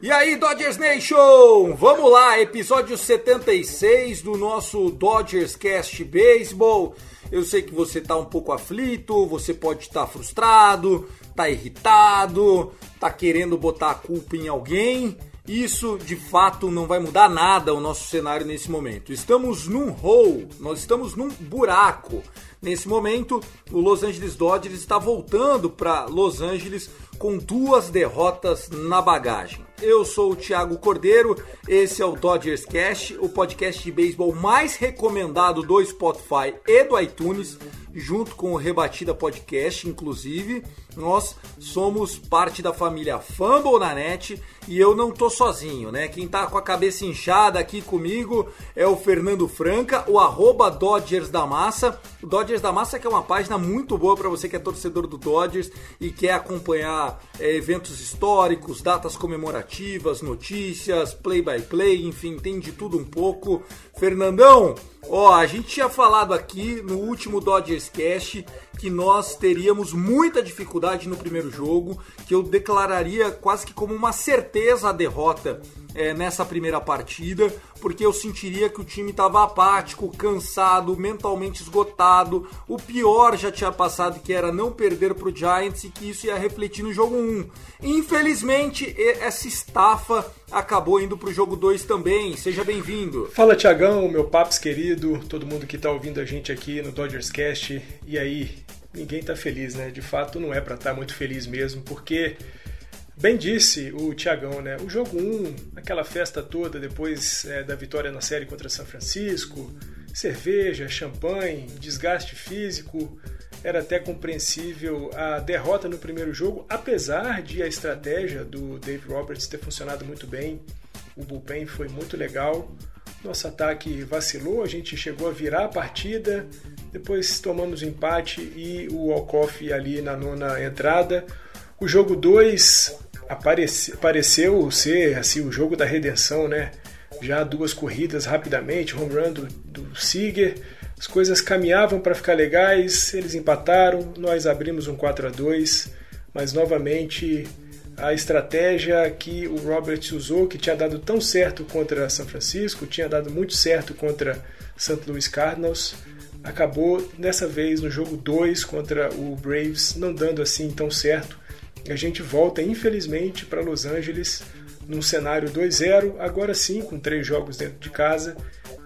E aí, Dodgers Nation! Vamos lá, episódio 76 do nosso Dodgers Cast Baseball. Eu sei que você tá um pouco aflito, você pode estar frustrado, tá irritado, tá querendo botar a culpa em alguém. Isso de fato não vai mudar nada o nosso cenário nesse momento. Estamos num hole, nós estamos num buraco. Nesse momento, o Los Angeles Dodgers está voltando para Los Angeles com duas derrotas na bagagem. Eu sou o Thiago Cordeiro, esse é o Dodgers Cast, o podcast de beisebol mais recomendado do Spotify e do iTunes, junto com o Rebatida Podcast, inclusive. Nós somos parte da família Fumble na net e eu não tô sozinho, né? Quem tá com a cabeça inchada aqui comigo é o Fernando Franca, o arroba Dodgers da Massa. O Dodgers da Massa que é uma página muito boa para você que é torcedor do Dodgers e quer acompanhar é, eventos históricos, datas comemorativas, notícias, play-by-play, enfim, tem de tudo um pouco. Fernandão, ó, a gente tinha falado aqui no último Dodgers Cast que nós teríamos muita dificuldade no primeiro jogo, que eu declararia quase que como uma certeza a derrota é, nessa primeira partida, porque eu sentiria que o time estava apático, cansado, mentalmente esgotado. O pior já tinha passado, que era não perder para o Giants e que isso ia refletir no jogo 1. Infelizmente, essa estafa acabou indo para o jogo 2 também. Seja bem-vindo. Fala Tiagão, meu paps querido, todo mundo que tá ouvindo a gente aqui no Dodgers Cast. E aí, ninguém tá feliz, né? De fato, não é para estar muito feliz mesmo, porque bem disse o Tiagão, né? O jogo 1, aquela festa toda depois é, da vitória na série contra São Francisco, cerveja, champanhe, desgaste físico, era até compreensível a derrota no primeiro jogo, apesar de a estratégia do Dave Roberts ter funcionado muito bem. O bullpen foi muito legal. Nosso ataque vacilou, a gente chegou a virar a partida, depois tomamos o empate e o walk-off ali na nona entrada. O jogo 2 aparece, pareceu ser assim, o jogo da redenção, né? Já duas corridas rapidamente, home run do, do Seager, as coisas caminhavam para ficar legais, eles empataram, nós abrimos um 4 a 2 mas novamente a estratégia que o Roberts usou, que tinha dado tão certo contra São Francisco, tinha dado muito certo contra St. Louis Cardinals, acabou dessa vez no jogo 2 contra o Braves não dando assim tão certo. A gente volta, infelizmente, para Los Angeles num cenário 2-0, agora sim, com três jogos dentro de casa.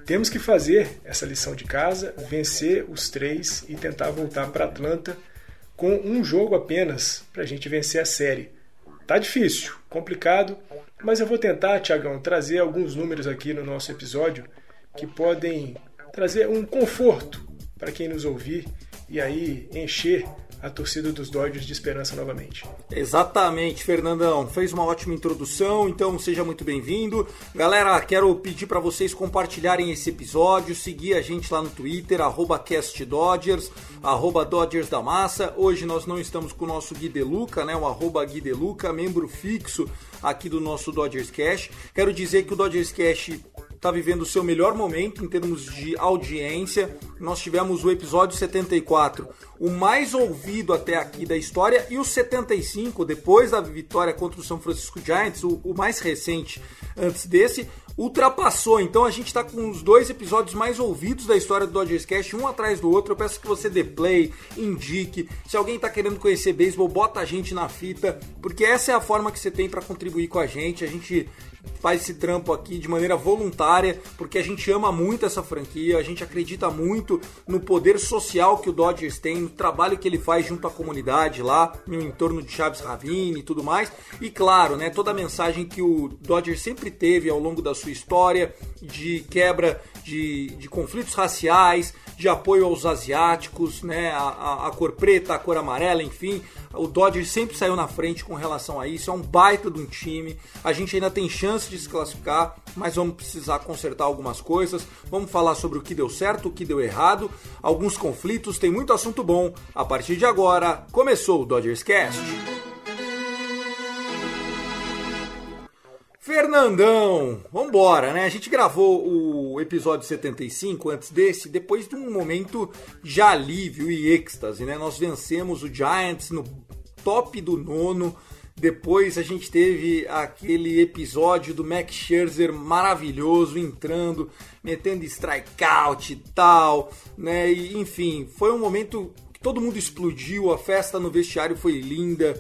Temos que fazer essa lição de casa, vencer os três e tentar voltar para Atlanta com um jogo apenas para a gente vencer a série. Tá difícil, complicado, mas eu vou tentar, Tiagão, trazer alguns números aqui no nosso episódio que podem trazer um conforto para quem nos ouvir e aí encher a torcida dos Dodgers de esperança novamente. Exatamente, Fernandão. Fez uma ótima introdução, então seja muito bem-vindo. Galera, quero pedir para vocês compartilharem esse episódio, seguir a gente lá no Twitter, CastDodgers, arroba Dodgers da Massa. Hoje nós não estamos com o nosso Gui Deluca, né? O arroba Gui Deluca, membro fixo aqui do nosso Dodgers Cash. Quero dizer que o Dodgers Cash está vivendo o seu melhor momento em termos de audiência. Nós tivemos o episódio 74, o mais ouvido até aqui da história, e o 75, depois da vitória contra o São Francisco Giants, o, o mais recente antes desse, ultrapassou. Então a gente está com os dois episódios mais ouvidos da história do Dodgers Cast, um atrás do outro. Eu peço que você dê play, indique. Se alguém está querendo conhecer beisebol, bota a gente na fita, porque essa é a forma que você tem para contribuir com a gente. A gente faz esse trampo aqui de maneira voluntária, porque a gente ama muito essa franquia, a gente acredita muito no poder social que o Dodgers tem, no trabalho que ele faz junto à comunidade lá, no entorno de Chaves Ravine e tudo mais. E claro, né, toda a mensagem que o Dodgers sempre teve ao longo da sua história de quebra de, de conflitos raciais, de apoio aos asiáticos, né, a, a, a, cor preta, a cor amarela, enfim. O Dodgers sempre saiu na frente com relação a isso. É um baita de um time. A gente ainda tem chance de se classificar, mas vamos precisar consertar algumas coisas. Vamos falar sobre o que deu certo, o que deu errado, alguns conflitos. Tem muito assunto bom. A partir de agora, começou o Dodgers Cast. Fernandão, vambora, né? A gente gravou o episódio 75 antes desse, depois de um momento de alívio e êxtase, né? Nós vencemos o Giants no top do nono. Depois a gente teve aquele episódio do Max Scherzer maravilhoso, entrando, metendo strikeout e tal, né? E, enfim, foi um momento que todo mundo explodiu, a festa no vestiário foi linda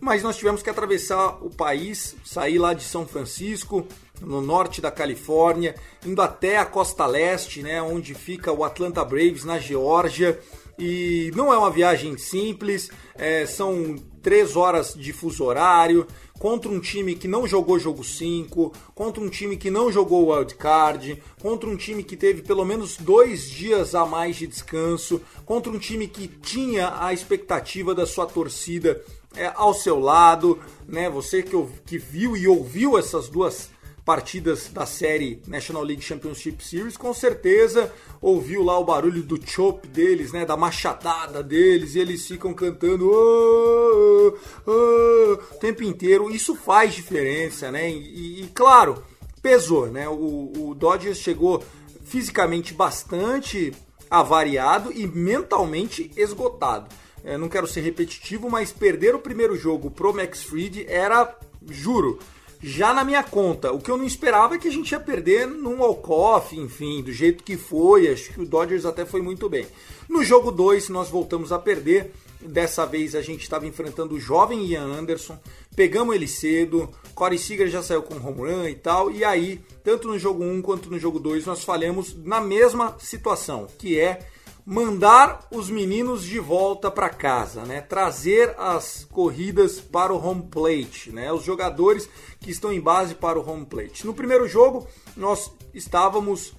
mas nós tivemos que atravessar o país, sair lá de São Francisco, no norte da Califórnia, indo até a costa leste, né, onde fica o Atlanta Braves, na Geórgia. E não é uma viagem simples, é, são três horas de fuso horário, contra um time que não jogou jogo 5, contra um time que não jogou o wild card, contra um time que teve pelo menos dois dias a mais de descanso, contra um time que tinha a expectativa da sua torcida é, ao seu lado, né? Você que, que viu e ouviu essas duas partidas da série National League Championship Series, com certeza ouviu lá o barulho do chop deles, né, da machadada deles, e eles ficam cantando oh, oh, oh, o tempo inteiro. Isso faz diferença, né? E, e claro, pesou, né? O, o Dodgers chegou fisicamente bastante avariado e mentalmente esgotado. É, não quero ser repetitivo, mas perder o primeiro jogo pro Max Fried era, juro, já na minha conta. O que eu não esperava é que a gente ia perder num walk-off, enfim, do jeito que foi. Acho que o Dodgers até foi muito bem. No jogo 2, nós voltamos a perder. Dessa vez a gente estava enfrentando o jovem Ian Anderson, pegamos ele cedo, Corey Seager já saiu com home run e tal, e aí, tanto no jogo 1 um quanto no jogo 2, nós falhamos na mesma situação, que é mandar os meninos de volta para casa, né? Trazer as corridas para o home plate, né? Os jogadores que estão em base para o home plate. No primeiro jogo nós estávamos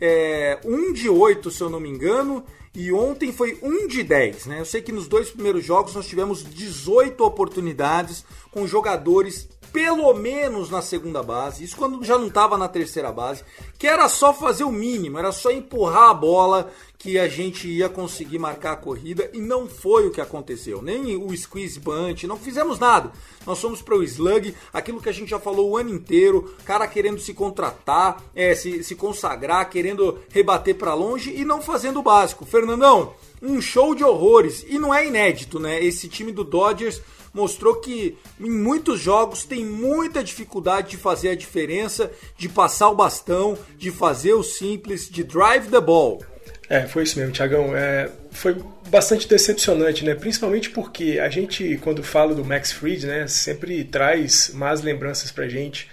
é, 1 de 8, se eu não me engano, e ontem foi 1 de 10, né? Eu sei que nos dois primeiros jogos nós tivemos 18 oportunidades com jogadores pelo menos na segunda base, isso quando já não estava na terceira base, que era só fazer o mínimo, era só empurrar a bola que a gente ia conseguir marcar a corrida e não foi o que aconteceu. Nem o squeeze bunt, não fizemos nada. Nós fomos para o slug, aquilo que a gente já falou o ano inteiro, cara querendo se contratar, é, se, se consagrar, querendo rebater para longe e não fazendo o básico. Fernandão, um show de horrores e não é inédito, né? Esse time do Dodgers mostrou que em muitos jogos tem muita dificuldade de fazer a diferença, de passar o bastão, de fazer o simples, de drive the ball. É, foi isso mesmo, Tiagão. É, foi bastante decepcionante, né? Principalmente porque a gente, quando fala do Max Fried, né, sempre traz más lembranças pra gente.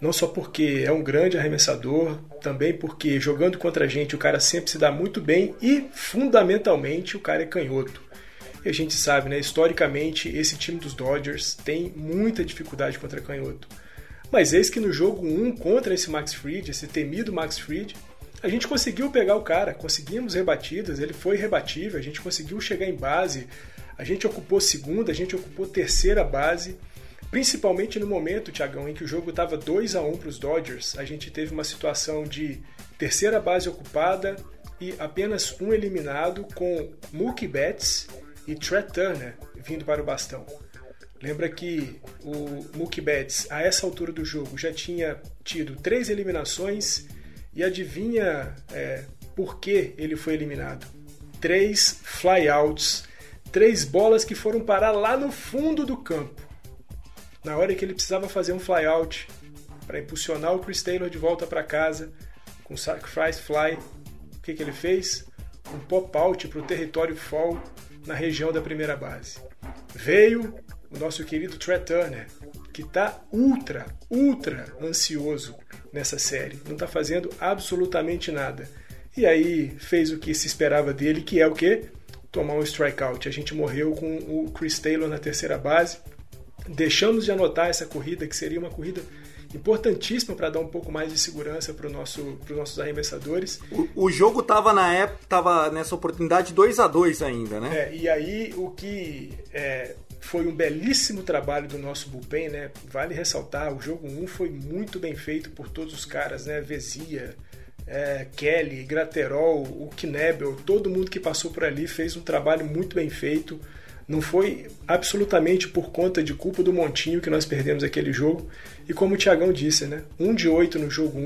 Não só porque é um grande arremessador, também porque jogando contra a gente o cara sempre se dá muito bem e, fundamentalmente, o cara é canhoto. E a gente sabe, né, historicamente, esse time dos Dodgers tem muita dificuldade contra canhoto. Mas eis que no jogo 1 contra esse Max Fried, esse temido Max Fried, a gente conseguiu pegar o cara, conseguimos rebatidas, ele foi rebatível, a gente conseguiu chegar em base, a gente ocupou segunda, a gente ocupou terceira base. Principalmente no momento, Tiagão, em que o jogo estava 2 a 1 para os Dodgers, a gente teve uma situação de terceira base ocupada e apenas um eliminado com Mookie Betts e Trent Turner vindo para o bastão. Lembra que o Mookie Betts, a essa altura do jogo, já tinha tido três eliminações e adivinha é, por que ele foi eliminado? Três flyouts, três bolas que foram parar lá no fundo do campo. Na hora que ele precisava fazer um flyout, para impulsionar o Chris Taylor de volta para casa com Sacrifice Fly. O que, que ele fez? Um pop-out para o território fall na região da primeira base. Veio o nosso querido Trey Turner, que está ultra, ultra ansioso nessa série. Não está fazendo absolutamente nada. E aí fez o que se esperava dele, que é o quê? Tomar um strikeout. A gente morreu com o Chris Taylor na terceira base. Deixamos de anotar essa corrida, que seria uma corrida importantíssima para dar um pouco mais de segurança para nosso, os nossos arremessadores. O, o jogo estava na época, estava nessa oportunidade 2 a 2 ainda, né? É, e aí o que é, foi um belíssimo trabalho do nosso bullpen, né? Vale ressaltar, o jogo 1 foi muito bem feito por todos os caras, né? Vezia, é, Kelly, Graterol, o Knebel, todo mundo que passou por ali fez um trabalho muito bem feito. Não foi absolutamente por conta de culpa do Montinho que nós perdemos aquele jogo. E como o Tiagão disse, né? 1 de 8 no jogo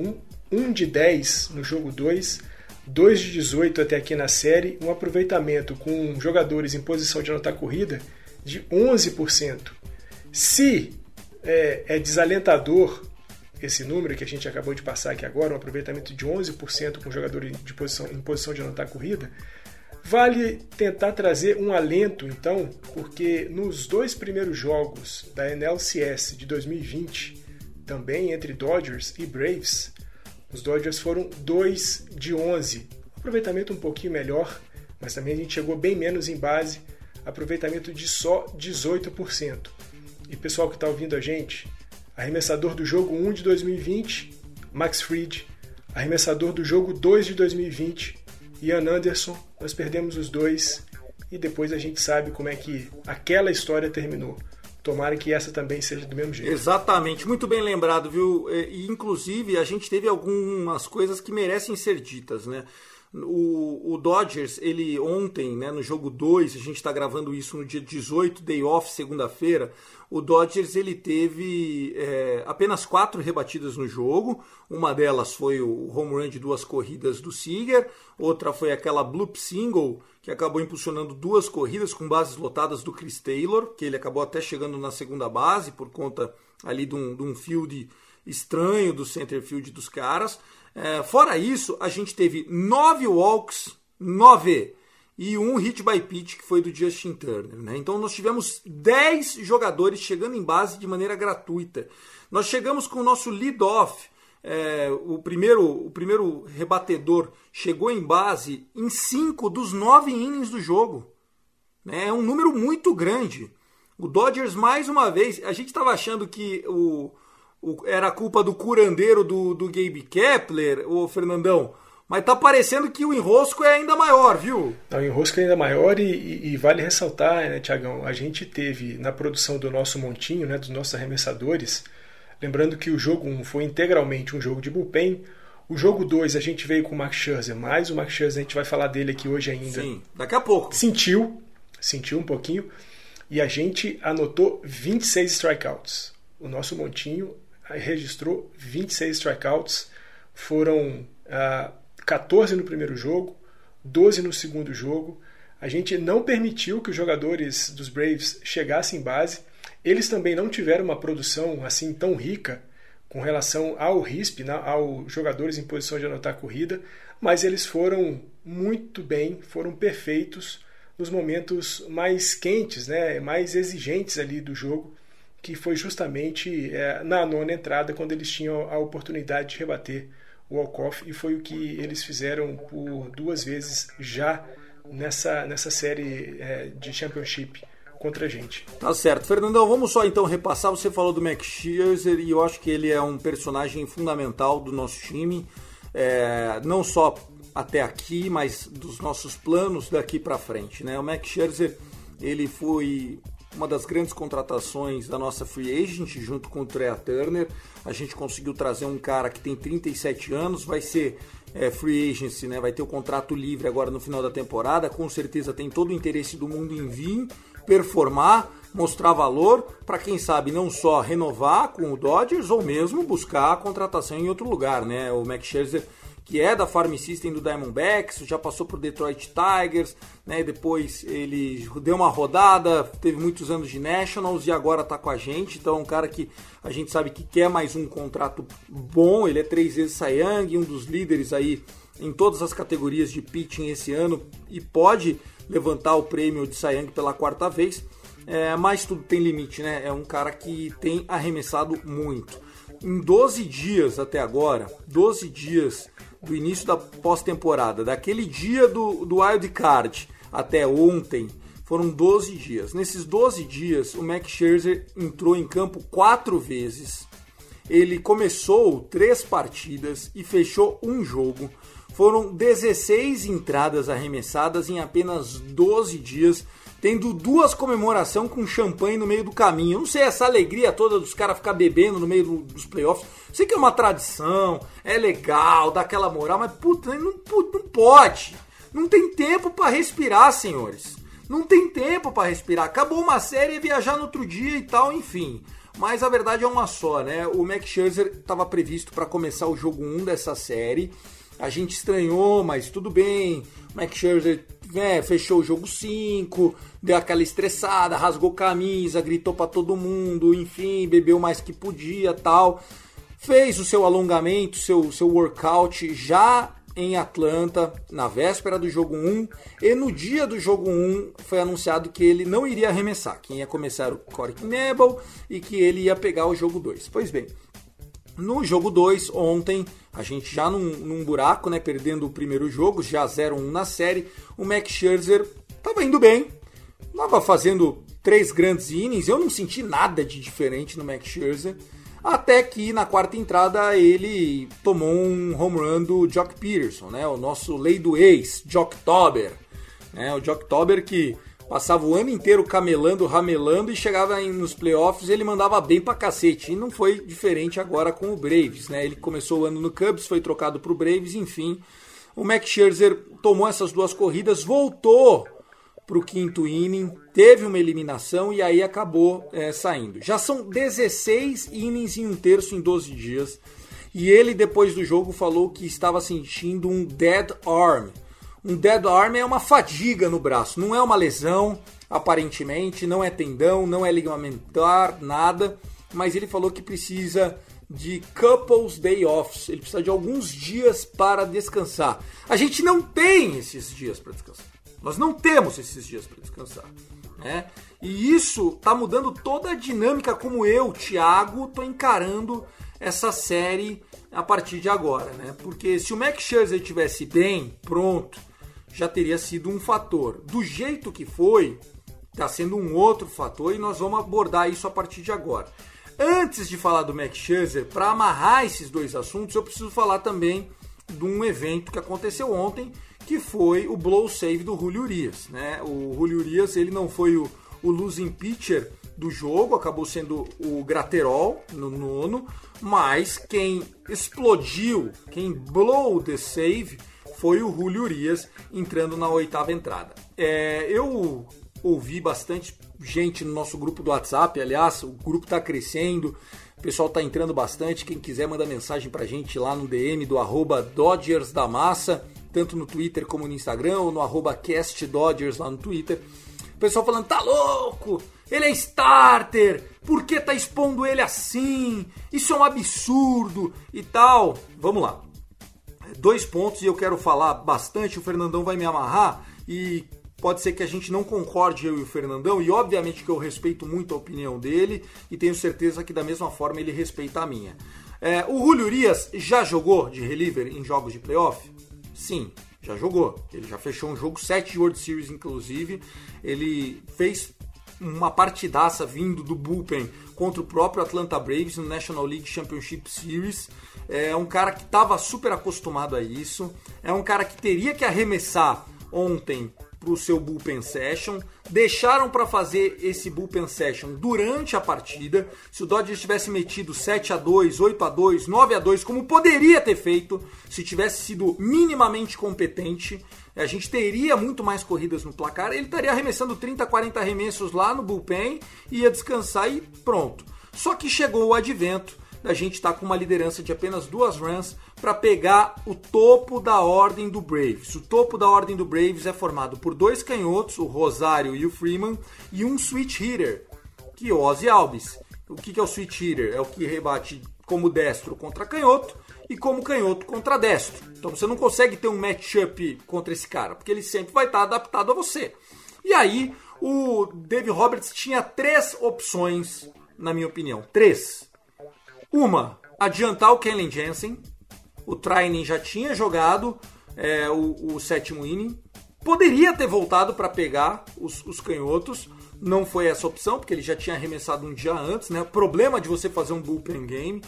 1, 1 de 10 no jogo 2, 2 de 18 até aqui na série, um aproveitamento com jogadores em posição de anotar corrida de 11%. Se é, é desalentador esse número que a gente acabou de passar aqui agora, um aproveitamento de 11% com jogadores de posição, em posição de anotar corrida, Vale tentar trazer um alento, então, porque nos dois primeiros jogos da NLCS de 2020, também entre Dodgers e Braves, os Dodgers foram 2 de 11. Aproveitamento um pouquinho melhor, mas também a gente chegou bem menos em base, aproveitamento de só 18%. E pessoal que está ouvindo a gente, arremessador do jogo 1 de 2020, Max Fried, arremessador do jogo 2 de 2020, Ian Anderson, nós perdemos os dois e depois a gente sabe como é que aquela história terminou. Tomara que essa também seja do mesmo jeito. Exatamente, muito bem lembrado, viu? E, inclusive a gente teve algumas coisas que merecem ser ditas, né? O, o Dodgers, ele ontem, né, no jogo 2, a gente está gravando isso no dia 18, day off, segunda-feira. O Dodgers ele teve é, apenas quatro rebatidas no jogo. Uma delas foi o home run de duas corridas do Seager, outra foi aquela bloop single que acabou impulsionando duas corridas com bases lotadas do Chris Taylor, que ele acabou até chegando na segunda base por conta ali de um, de um field estranho do center field dos caras. É, fora isso, a gente teve nove walks, nove, e um hit by pitch que foi do Justin Turner. Né? Então nós tivemos dez jogadores chegando em base de maneira gratuita. Nós chegamos com o nosso lead-off, é, o, primeiro, o primeiro rebatedor chegou em base em cinco dos nove innings do jogo. Né? É um número muito grande. O Dodgers, mais uma vez, a gente estava achando que o, era culpa do curandeiro do, do Gabe Kepler, o Fernandão. Mas tá parecendo que o enrosco é ainda maior, viu? Não, o enrosco é ainda maior e, e, e vale ressaltar, né, Tiagão? A gente teve na produção do nosso montinho, né, dos nossos arremessadores, lembrando que o jogo 1 foi integralmente um jogo de bullpen. O jogo 2 a gente veio com o Max Scherzer, mais o Max Scherzer a gente vai falar dele aqui hoje ainda. Sim, daqui a pouco. Sentiu, sentiu um pouquinho, e a gente anotou 26 strikeouts. O nosso montinho registrou 26 strikeouts, foram ah, 14 no primeiro jogo, 12 no segundo jogo. A gente não permitiu que os jogadores dos Braves chegassem em base. Eles também não tiveram uma produção assim tão rica com relação ao RISP, né, aos jogadores em posição de anotar corrida, mas eles foram muito bem, foram perfeitos nos momentos mais quentes, né, mais exigentes ali do jogo que foi justamente é, na nona entrada, quando eles tinham a oportunidade de rebater o Walkoff, e foi o que eles fizeram por duas vezes já nessa, nessa série é, de Championship contra a gente. Tá certo. Fernandão, vamos só então repassar. Você falou do Max Scherzer e eu acho que ele é um personagem fundamental do nosso time, é, não só até aqui, mas dos nossos planos daqui para frente. Né? O Max Scherzer ele foi uma das grandes contratações da nossa free agent, junto com o Trea Turner. A gente conseguiu trazer um cara que tem 37 anos, vai ser é, free agency, né? vai ter o contrato livre agora no final da temporada. Com certeza tem todo o interesse do mundo em vir, performar, mostrar valor, para quem sabe não só renovar com o Dodgers ou mesmo buscar a contratação em outro lugar. Né? O Max Scherzer que é da Farm System do Diamondbacks, já passou por Detroit Tigers, né? Depois ele deu uma rodada, teve muitos anos de Nationals e agora tá com a gente. Então é um cara que a gente sabe que quer mais um contrato bom. Ele é três vezes Young, um dos líderes aí em todas as categorias de pitching esse ano e pode levantar o prêmio de Young pela quarta vez. É, mas tudo tem limite, né? É um cara que tem arremessado muito. Em 12 dias até agora, 12 dias do início da pós-temporada, daquele dia do, do Wild Card até ontem, foram 12 dias. Nesses 12 dias, o Max Scherzer entrou em campo quatro vezes. Ele começou três partidas e fechou um jogo. Foram 16 entradas arremessadas em apenas 12 dias tendo duas comemorações com champanhe no meio do caminho. Eu não sei essa alegria toda dos caras ficar bebendo no meio do, dos playoffs. Sei que é uma tradição, é legal, dá aquela moral, mas puta, não, não pode. Não tem tempo para respirar, senhores. Não tem tempo para respirar. Acabou uma série e viajar no outro dia e tal, enfim. Mas a verdade é uma só, né? O Max Scherzer estava previsto para começar o jogo 1 dessa série. A gente estranhou, mas tudo bem. O Max Scherzer né, fechou o jogo 5, deu aquela estressada, rasgou camisa, gritou para todo mundo, enfim, bebeu mais que podia, tal. Fez o seu alongamento, seu seu workout já em Atlanta, na véspera do jogo 1, e no dia do jogo 1 foi anunciado que ele não iria arremessar, quem ia começar o Corey Knebel e que ele ia pegar o jogo 2. Pois bem, no jogo 2, ontem, a gente já num, num, buraco, né, perdendo o primeiro jogo, já 0-1 na série, o Max Scherzer estava indo bem, estava fazendo três grandes innings, eu não senti nada de diferente no Max Scherzer, até que na quarta entrada ele tomou um home run do Jock Peterson, né, o nosso lei do ex, Jock Tober, né, o Jock Tober que passava o ano inteiro camelando, ramelando e chegava nos playoffs ele mandava bem pra cacete. E não foi diferente agora com o Braves, né? Ele começou o ano no Cubs, foi trocado pro Braves, enfim. O Max Scherzer tomou essas duas corridas, voltou pro quinto inning, teve uma eliminação e aí acabou é, saindo. Já são 16 innings em um terço em 12 dias. E ele, depois do jogo, falou que estava sentindo um dead arm, um dead arm é uma fadiga no braço, não é uma lesão, aparentemente, não é tendão, não é ligamentar, nada, mas ele falou que precisa de couples day offs, ele precisa de alguns dias para descansar. A gente não tem esses dias para descansar. Nós não temos esses dias para descansar. Né? E isso está mudando toda a dinâmica como eu, Thiago, estou encarando essa série a partir de agora, né? Porque se o Max Scherzer estivesse bem, pronto, já teria sido um fator. Do jeito que foi, está sendo um outro fator e nós vamos abordar isso a partir de agora. Antes de falar do Max Scherzer, para amarrar esses dois assuntos, eu preciso falar também de um evento que aconteceu ontem, que foi o blow save do Julio Urias. Né? O Julio Urias ele não foi o, o losing pitcher do jogo, acabou sendo o Graterol no nono, mas quem explodiu, quem blow the save foi o Julio Urias entrando na oitava entrada. É, eu ouvi bastante gente no nosso grupo do WhatsApp, aliás, o grupo está crescendo, o pessoal está entrando bastante. Quem quiser manda mensagem para gente lá no DM do arroba Dodgers da Massa, tanto no Twitter como no Instagram, ou no arroba Cast Dodgers lá no Twitter. O pessoal falando, tá louco? Ele é starter, por que tá expondo ele assim? Isso é um absurdo e tal. Vamos lá dois pontos e eu quero falar bastante. O Fernandão vai me amarrar e pode ser que a gente não concorde eu e o Fernandão, e obviamente que eu respeito muito a opinião dele e tenho certeza que da mesma forma ele respeita a minha. É, o Julio Urias já jogou de reliever em jogos de playoff? Sim, já jogou. Ele já fechou um jogo 7 World Series, inclusive. Ele fez uma partidaça vindo do bullpen contra o próprio Atlanta Braves no National League Championship Series. É um cara que estava super acostumado a isso. É um cara que teria que arremessar ontem para o seu bullpen session. Deixaram para fazer esse bullpen session durante a partida. Se o Dodgers tivesse metido 7 a 2, 8 a 2, 9 a 2, como poderia ter feito se tivesse sido minimamente competente, a gente teria muito mais corridas no placar. Ele estaria arremessando 30, 40 arremessos lá no bullpen, ia descansar e pronto. Só que chegou o advento da gente estar tá com uma liderança de apenas duas runs para pegar o topo da ordem do Braves. O topo da ordem do Braves é formado por dois canhotos, o Rosário e o Freeman, e um switch hitter, que é o Ozzy Alves. O que é o switch hitter? É o que rebate como destro contra canhoto e como canhoto contra destro. Então você não consegue ter um matchup contra esse cara, porque ele sempre vai estar adaptado a você. E aí, o Dave Roberts tinha três opções, na minha opinião. Três. Uma, adiantar o Kenley Jensen. O Training já tinha jogado é, o, o, sétimo inning. Poderia ter voltado para pegar os, os canhotos. Não foi essa opção, porque ele já tinha arremessado um dia antes. Né? O problema de você fazer um bullpen game.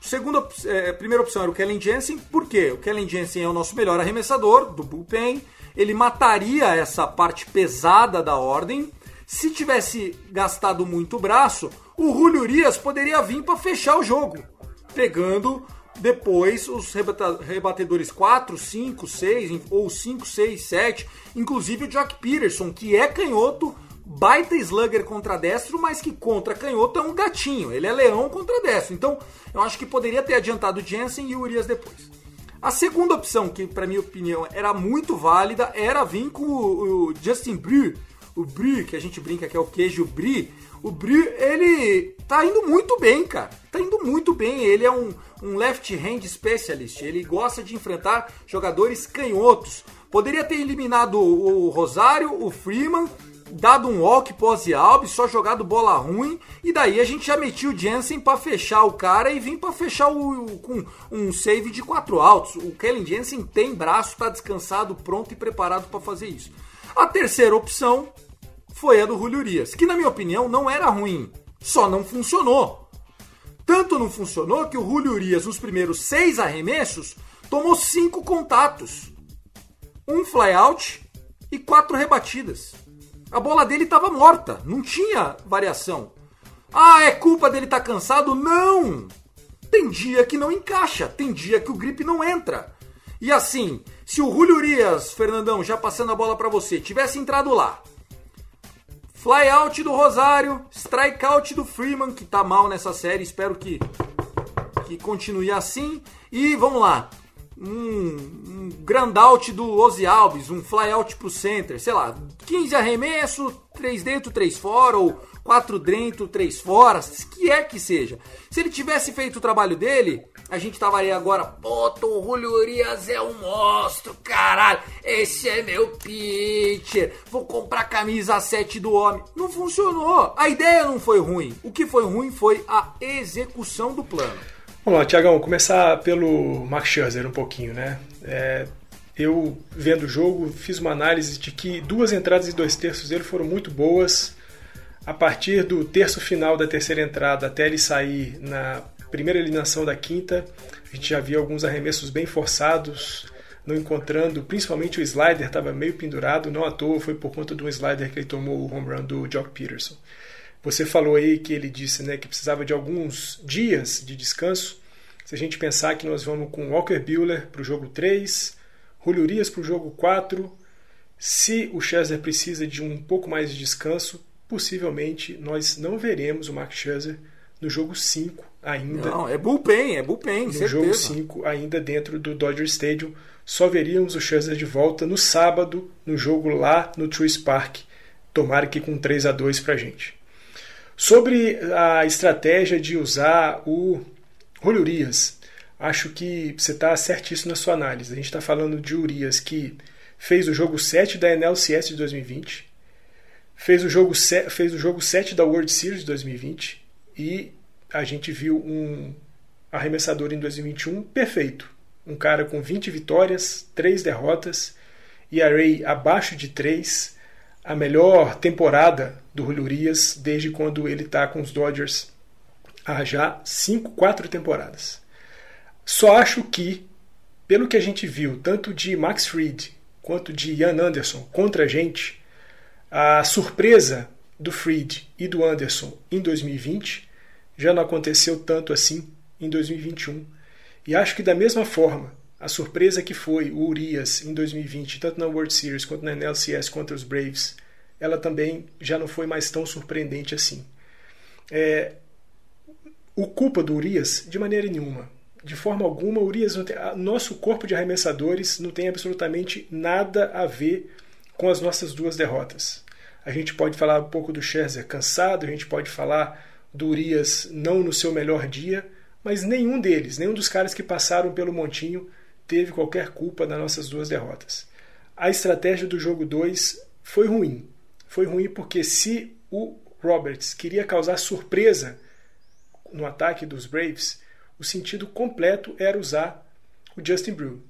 Segunda, é, primeira opção era o Kellen Jensen. Por quê? O Kellen Jensen é o nosso melhor arremessador do bullpen. Ele mataria essa parte pesada da ordem. Se tivesse gastado muito braço, o Julio Urias poderia vir para fechar o jogo, pegando depois os rebatedores 4, 5, 6 ou 5, 6, 7, inclusive o Jack Peterson, que é canhoto, baita slugger contra destro, mas que contra canhoto é um gatinho. Ele é leão contra destro. Então, eu acho que poderia ter adiantado o Jensen e o Urias depois. A segunda opção, que para minha opinião era muito válida, era vir com o, Justin Brie, o Brie, que a gente brinca que é o queijo Brie. O Brie, ele tá indo muito bem, cara. Tá indo muito bem. Ele é um, um left hand specialist. Ele gosta de enfrentar jogadores canhotos. Poderia ter eliminado o Rosário, o Freeman dado um walk pós Alves, só jogado bola ruim, e daí a gente já metia o Jensen para fechar o cara e vir para fechar o, o, com um save de quatro altos. O Kellen Jensen tem braço, tá descansado, pronto e preparado para fazer isso. A terceira opção foi a do Julio Urias, que na minha opinião não era ruim, só não funcionou. Tanto não funcionou que o Julio Urias, nos primeiros seis arremessos, tomou cinco contatos, um flyout e quatro rebatidas. A bola dele estava morta, não tinha variação. Ah, é culpa dele estar tá cansado? Não! Tem dia que não encaixa, tem dia que o grip não entra. E assim, se o Julio Urias, Fernandão, já passando a bola para você, tivesse entrado lá, fly out do Rosário, strike out do Freeman, que tá mal nessa série, espero que, que continue assim. E vamos lá, um, um grand out do Ozzy Alves, um fly out pro center, sei lá, 15 arremesso, 3 dentro, 3 fora, ou 4 dentro, 3 fora, que é que seja. Se ele tivesse feito o trabalho dele, a gente tava aí agora, puta, o Julio Urias é um monstro, caralho, esse é meu pitcher, vou comprar camisa 7 do homem. Não funcionou, a ideia não foi ruim, o que foi ruim foi a execução do plano. Vamos lá, Tiagão, começar pelo Max Scherzer um pouquinho, né? É, eu, vendo o jogo, fiz uma análise de que duas entradas e dois terços dele foram muito boas. A partir do terço final da terceira entrada até ele sair na primeira eliminação da quinta, a gente já via alguns arremessos bem forçados, não encontrando, principalmente o slider estava meio pendurado, não à toa foi por conta de um slider que ele tomou o home run do Jock Peterson. Você falou aí que ele disse né, que precisava de alguns dias de descanso. Se a gente pensar que nós vamos com Walker Buehler para o jogo 3, Julio Urias para o jogo 4, se o Scherzer precisa de um pouco mais de descanso, possivelmente nós não veremos o Mark Scherzer no jogo 5 ainda. Não, é bullpen, é bullpen, No certeza. jogo 5 ainda dentro do Dodger Stadium. Só veríamos o Scherzer de volta no sábado, no jogo lá no Truist Park. Tomara que com 3 a 2 para a gente. Sobre a estratégia de usar o Julio Urias, acho que você está certíssimo na sua análise. A gente está falando de Urias que fez o jogo 7 da NLCS de 2020, fez o jogo, fez o jogo 7 da World Series de 2020 e a gente viu um arremessador em 2021 perfeito. Um cara com 20 vitórias, 3 derrotas, ERA abaixo de 3, a melhor temporada do Julio Urias desde quando ele está com os Dodgers há já 5, 4 temporadas. Só acho que, pelo que a gente viu, tanto de Max Fried quanto de Ian Anderson contra a gente, a surpresa do Fried e do Anderson em 2020 já não aconteceu tanto assim em 2021. E acho que da mesma forma, a surpresa que foi o Urias em 2020, tanto na World Series quanto na NLCS contra os Braves, ela também já não foi mais tão surpreendente assim. É, o culpa do Urias de maneira nenhuma. De forma alguma, Urias tem, nosso corpo de arremessadores não tem absolutamente nada a ver com as nossas duas derrotas. A gente pode falar um pouco do Scherzer cansado, a gente pode falar do Urias não no seu melhor dia, mas nenhum deles, nenhum dos caras que passaram pelo Montinho teve qualquer culpa nas nossas duas derrotas. A estratégia do jogo 2 foi ruim. Foi ruim porque se o Roberts queria causar surpresa no ataque dos Braves, o sentido completo era usar o Justin Brew,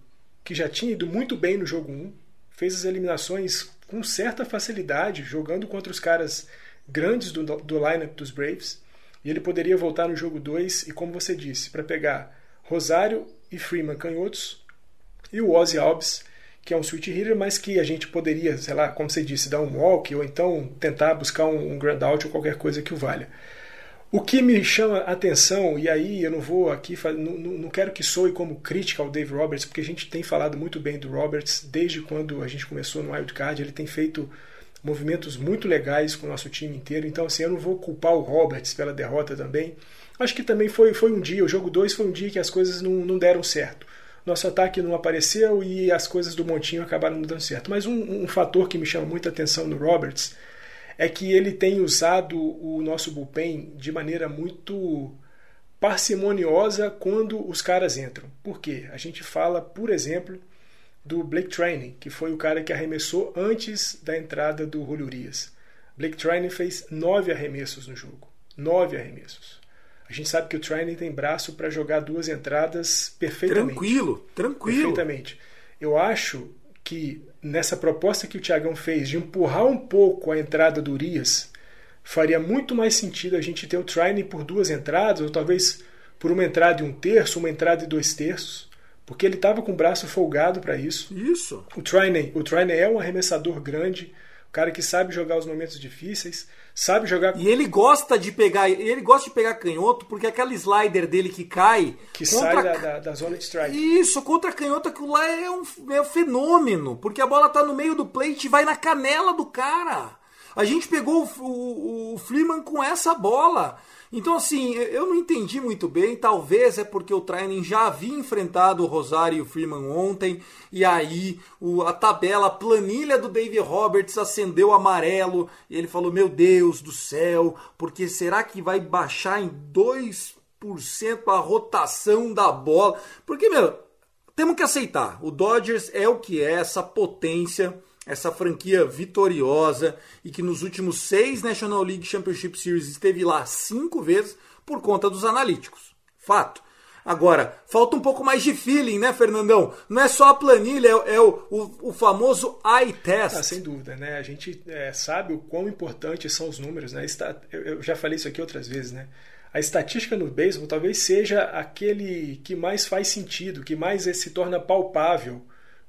que já tinha ido muito bem no jogo 1, fez as eliminações com certa facilidade, jogando contra os caras grandes do, do lineup dos Braves, e ele poderia voltar no jogo 2 e, como você disse, para pegar Rosário e Freeman canhotos e o Ozzy Alves, que é um switch hitter, mas que a gente poderia, sei lá, como você disse, dar um walk ou então tentar buscar um, um ground out ou qualquer coisa que o valha. O que me chama atenção, e aí eu não vou aqui, não, não quero que soe como crítica ao Dave Roberts, porque a gente tem falado muito bem do Roberts desde quando a gente começou no Wildcard, ele tem feito movimentos muito legais com o nosso time inteiro, então assim, eu não vou culpar o Roberts pela derrota também. Acho que também foi, foi um dia, o jogo 2 foi um dia que as coisas não, não deram certo nosso ataque não apareceu e as coisas do Montinho acabaram não dando certo. Mas um, um fator que me chama muita atenção no Roberts é que ele tem usado o nosso bullpen de maneira muito parcimoniosa quando os caras entram. Por quê? A gente fala, por exemplo, do Blake Training, que foi o cara que arremessou antes da entrada do Julio Urias. Blake Training fez nove arremessos no jogo. Nove arremessos. A gente sabe que o Training tem braço para jogar duas entradas perfeitamente. Tranquilo, tranquilo. Perfeitamente. Eu acho que nessa proposta que o Thiagão fez de empurrar um pouco a entrada do Urias, faria muito mais sentido a gente ter o Training por duas entradas, ou talvez por uma entrada e um terço, uma entrada e dois terços, porque ele estava com o braço folgado para isso. Isso. O Training, o Training é um arremessador grande, cara que sabe jogar os momentos difíceis sabe jogar. E ele gosta de pegar, ele gosta de pegar canhoto porque aquela slider dele que cai que contra... sai da, da, da, zona de strike. Isso, contra canhoto aquilo lá é um, é um fenômeno, porque a bola tá no meio do plate e vai na canela do cara. A gente pegou o, o, o Freeman com essa bola. Então, assim, eu não entendi muito bem. Talvez é porque o Training já havia enfrentado o Rosário e o Freeman ontem, e aí o, a tabela, a planilha do Dave Roberts acendeu amarelo, e ele falou: Meu Deus do céu, porque será que vai baixar em 2% a rotação da bola? Porque, meu, temos que aceitar. O Dodgers é o que é, essa potência essa franquia vitoriosa e que nos últimos seis National League Championship Series esteve lá cinco vezes por conta dos analíticos. Fato. Agora, falta um pouco mais de feeling, né, Fernandão? Não é só a planilha, é, é o, o, o, famoso eye test. Ah, sem dúvida, né? A gente é, sabe o quão importantes são os números, né? Eu, eu já falei isso aqui outras vezes, né? A estatística no beisebol talvez seja aquele que mais faz sentido, que mais se torna palpável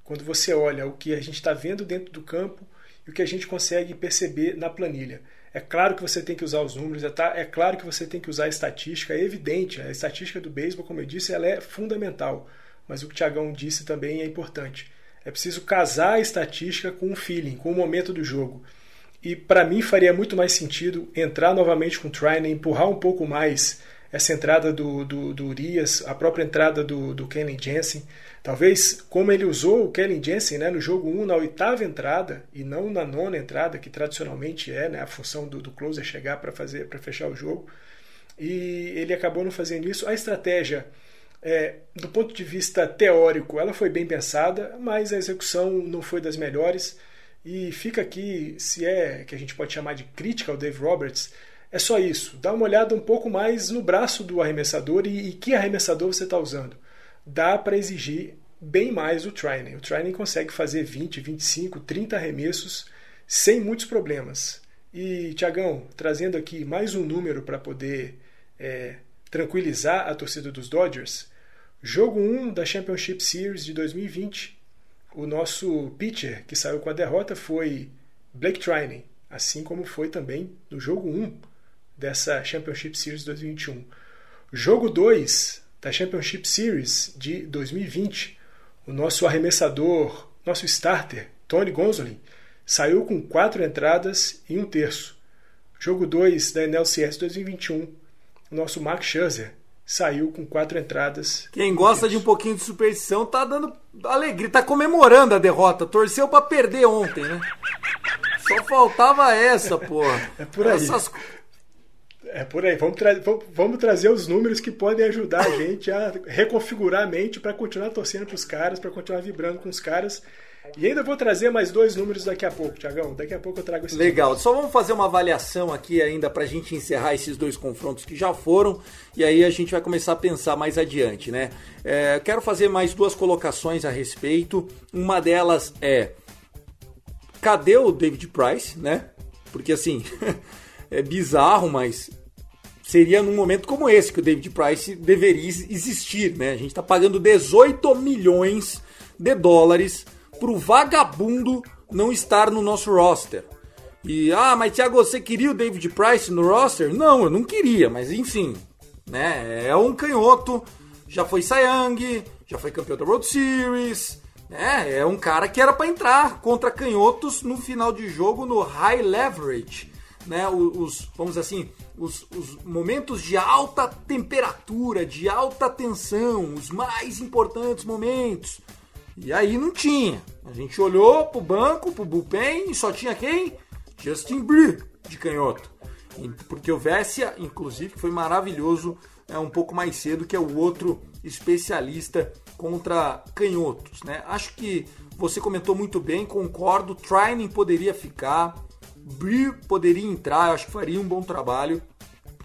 quando você olha o que a gente está vendo dentro do campo e o que a gente consegue perceber na planilha. É claro que você tem que usar os números, é, tá? é claro que você tem que usar a estatística, é evidente. A estatística do beisebol, como eu disse, ela é fundamental. Mas o que o Tiagão disse também é importante. É preciso casar a estatística com o feeling, com o momento do jogo. E para mim faria muito mais sentido entrar novamente com o Trine, empurrar um pouco mais essa entrada do, do, do Urias, a própria entrada do, do Kenny Jensen. Talvez, como ele usou o Kenny Jensen né, no jogo 1 na oitava entrada e não na nona entrada, que tradicionalmente é né, a função do, do closer chegar para fazer para fechar o jogo. E ele acabou não fazendo isso. A estratégia, é, do ponto de vista teórico, ela foi bem pensada, mas a execução não foi das melhores. E fica aqui, se é que a gente pode chamar de crítica ao Dave Roberts, é só isso. Dá uma olhada um pouco mais no braço do arremessador e, e que arremessador você está usando. Dá para exigir bem mais o training. O training consegue fazer 20, 25, 30 arremessos sem muitos problemas. E, Tiagão, trazendo aqui mais um número para poder é, tranquilizar a torcida dos Dodgers. Jogo 1 da Championship Series de 2020. O nosso pitcher que saiu com a derrota foi Blake Trinan, assim como foi também no jogo 1 dessa Championship Series 2021. Jogo 2 da Championship Series de 2020, o nosso arremessador, nosso starter, Tony Gonzolin, saiu com quatro entradas e um terço. Jogo 2 da NLCS 2021, o nosso Mark Scherzer saiu com quatro entradas. Quem gosta de um pouquinho de superstição tá dando alegria, tá comemorando a derrota. Torceu para perder ontem, né? Só faltava essa, porra. É por aí. Essas... É por aí. Vamos, tra vamos trazer os números que podem ajudar a gente a reconfigurar a mente para continuar torcendo para os caras, para continuar vibrando com os caras. E ainda vou trazer mais dois números daqui a pouco, Tiagão. Daqui a pouco eu trago esses Legal. Só vamos fazer uma avaliação aqui ainda para a gente encerrar esses dois confrontos que já foram. E aí a gente vai começar a pensar mais adiante, né? É, quero fazer mais duas colocações a respeito. Uma delas é cadê o David Price, né? Porque assim, é bizarro, mas seria num momento como esse que o David Price deveria existir, né? A gente tá pagando 18 milhões de dólares pro vagabundo não estar no nosso roster. E ah, mas Thiago, você queria o David Price no roster? Não, eu não queria, mas enfim, né? É um canhoto, já foi Young, já foi campeão da World Series, né? É um cara que era para entrar contra canhotos no final de jogo no high leverage, né? Os, vamos assim, os, os momentos de alta temperatura, de alta tensão, os mais importantes momentos. E aí não tinha. A gente olhou pro banco, pro bullpen e só tinha quem? Justin Brie de canhoto. Porque o Vessia, inclusive, foi maravilhoso é um pouco mais cedo que é o outro especialista contra canhotos, né? Acho que você comentou muito bem, concordo. Trining poderia ficar, Brie poderia entrar, acho que faria um bom trabalho.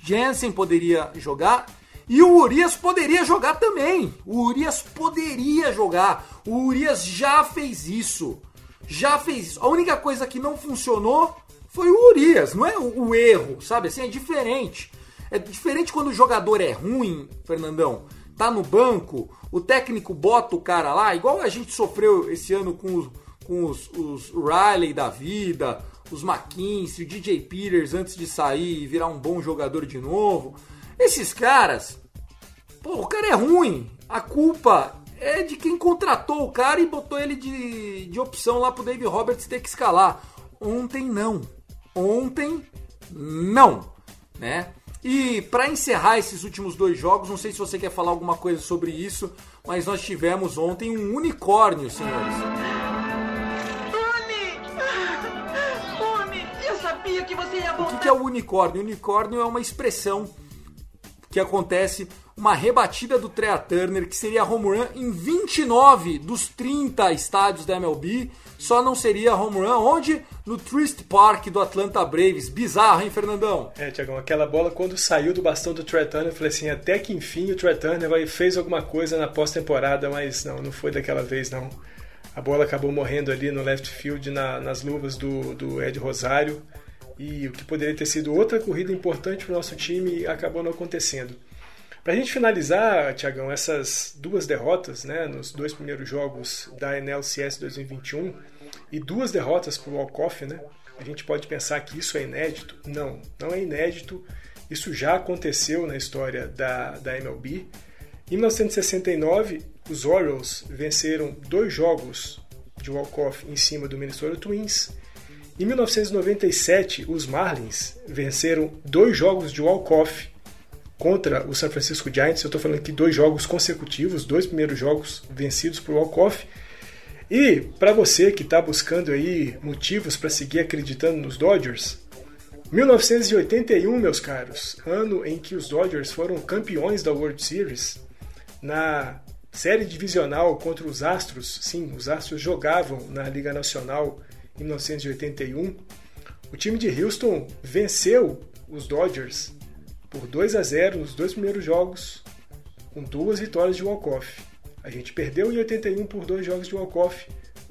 Jensen poderia jogar e o Urias poderia jogar também. O Urias poderia jogar. O Urias já fez isso. Já fez isso. A única coisa que não funcionou foi o Urias. Não é o, o erro, sabe? Assim, é diferente. É diferente quando o jogador é ruim, Fernandão. Tá no banco, o técnico bota o cara lá, igual a gente sofreu esse ano com os, com os, os Riley da vida, os McKinsey, o DJ Peters antes de sair e virar um bom jogador de novo. Esses caras, pô, o cara é ruim. A culpa é de quem contratou o cara e botou ele de, de opção lá pro Dave Roberts ter que escalar. Ontem não. Ontem não, né? E para encerrar esses últimos dois jogos, não sei se você quer falar alguma coisa sobre isso, mas nós tivemos ontem um unicórnio, senhores. Sabia que você ia O voltar. que, que é o unicórnio? Unicórnio é uma expressão que acontece uma rebatida do Trea Turner, que seria home run em 29 dos 30 estádios da MLB, só não seria home run onde? No Trist Park do Atlanta Braves. Bizarro, hein, Fernandão? É, Tiagão, aquela bola quando saiu do bastão do Trey Turner, eu falei assim, até que enfim o Trey Turner vai, fez alguma coisa na pós-temporada, mas não, não foi daquela vez não. A bola acabou morrendo ali no left field, na- nas luvas do, do Ed Rosário, e o que poderia ter sido outra corrida importante para o nosso time acabou não acontecendo. Para a gente finalizar, Tiagão, essas duas derrotas né, nos dois primeiros jogos da NLCS 2021 e duas derrotas para o Walkoff, né? A gente pode pensar que isso é inédito? Não, não é inédito. Isso já aconteceu na história da, da MLB. Em 1969, os Orioles venceram dois jogos de walk-off em cima do Minnesota Twins. Em 1997, os Marlins venceram dois jogos de walk-off contra o San Francisco Giants. Eu estou falando aqui dois jogos consecutivos, dois primeiros jogos vencidos por walk-off. E para você que está buscando aí motivos para seguir acreditando nos Dodgers, 1981, meus caros, ano em que os Dodgers foram campeões da World Series, na série divisional contra os Astros, sim, os Astros jogavam na Liga Nacional em 1981. O time de Houston venceu os Dodgers por 2 a 0 nos dois primeiros jogos, com duas vitórias de walk-off. A gente perdeu em 81 por dois jogos de walk-off,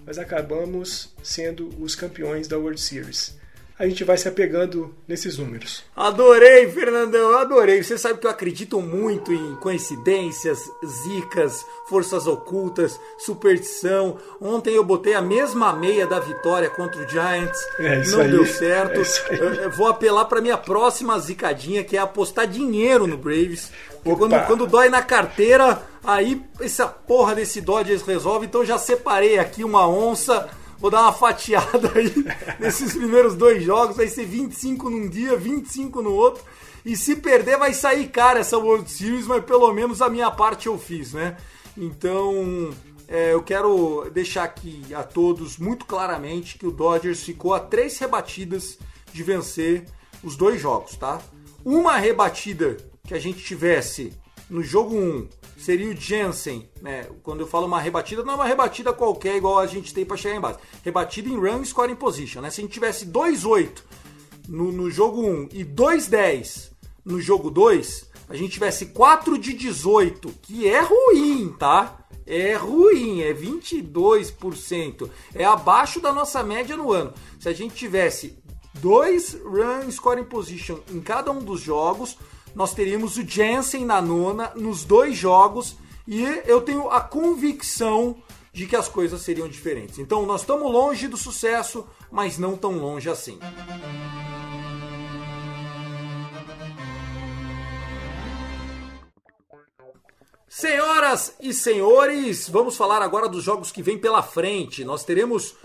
mas acabamos sendo os campeões da World Series. A gente vai se apegando nesses números. Adorei, Fernandão, adorei. Você sabe que eu acredito muito em coincidências, zicas, forças ocultas, superstição. Ontem eu botei a mesma meia da vitória contra o Giants. É Não aí, deu certo. é vou apelar para minha próxima zicadinha, que é apostar dinheiro no Braves. Quando, quando dói na carteira, aí essa porra desse Dodgers resolve. Então já separei aqui uma onça. Vou dar uma fatiada aí nesses primeiros dois jogos. Vai ser 25 num dia, 25 no outro. E se perder, vai sair cara essa World Series, mas pelo menos a minha parte eu fiz, né? Então, é, eu quero deixar aqui a todos muito claramente que o Dodgers ficou a três rebatidas de vencer os dois jogos, tá? Uma rebatida que a gente tivesse no jogo 1 seria o Jensen, né? Quando eu falo uma rebatida, não é uma rebatida qualquer igual a gente tem para chegar em base. Rebatida em run scoring position, né? Se a gente tivesse 2-8 no, no jogo 1 e 2-10 no jogo 2, a gente tivesse 4 de 18, que é ruim, tá? É ruim, é 22%. É abaixo da nossa média no ano. Se a gente tivesse dois run scoring position em cada um dos jogos, nós teríamos o Jensen na nona nos dois jogos e eu tenho a convicção de que as coisas seriam diferentes. Então nós estamos longe do sucesso, mas não tão longe assim. Senhoras e senhores, vamos falar agora dos jogos que vêm pela frente. Nós teremos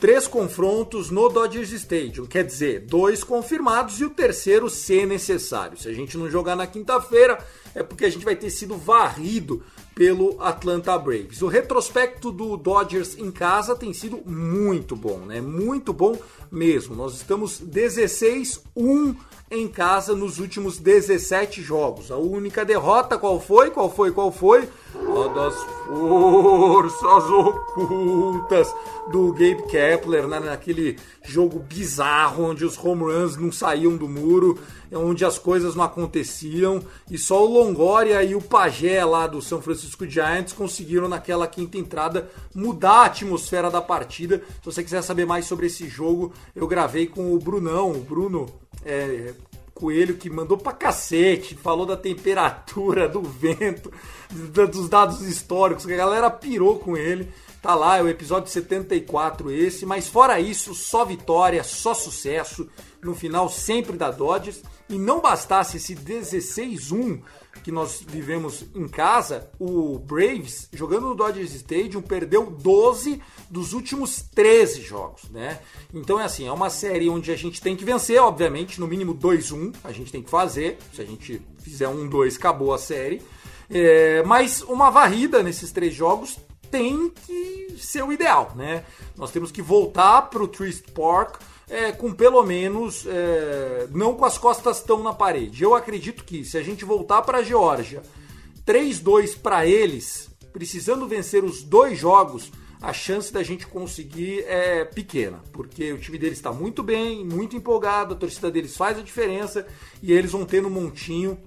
três confrontos no Dodgers Stadium, quer dizer, dois confirmados e o terceiro se necessário. Se a gente não jogar na quinta-feira, é porque a gente vai ter sido varrido pelo Atlanta Braves. O retrospecto do Dodgers em casa tem sido muito bom, né? Muito bom mesmo. Nós estamos 16-1 em casa nos últimos 17 jogos. A única derrota qual foi? Qual foi? Qual foi? A das forças ocultas do Gabe Kepler, né? naquele jogo bizarro onde os home runs não saíam do muro, onde as coisas não aconteciam e só o Longoria e o Pagé lá do São Francisco Giants conseguiram naquela quinta entrada mudar a atmosfera da partida. Se você quiser saber mais sobre esse jogo, eu gravei com o Brunão, o Bruno é, Coelho que mandou pra cacete, falou da temperatura, do vento, dos dados históricos, a galera pirou com ele. Tá lá, é o episódio 74 esse, mas fora isso, só vitória, só sucesso. No final sempre da Dodgers. E não bastasse esse 16-1 que nós vivemos em casa, o Braves, jogando no Dodgers Stadium, perdeu 12 dos últimos 13 jogos, né? Então é assim, é uma série onde a gente tem que vencer, obviamente, no mínimo 2-1, a gente tem que fazer. Se a gente fizer um 2, acabou a série. É, mas uma varrida nesses três jogos tem que ser o ideal, né? Nós temos que voltar para o Trist Park é, com pelo menos é, não com as costas tão na parede. Eu acredito que se a gente voltar para a Geórgia 3-2 para eles, precisando vencer os dois jogos, a chance da gente conseguir é pequena, porque o time deles está muito bem, muito empolgado, a torcida deles faz a diferença e eles vão ter no montinho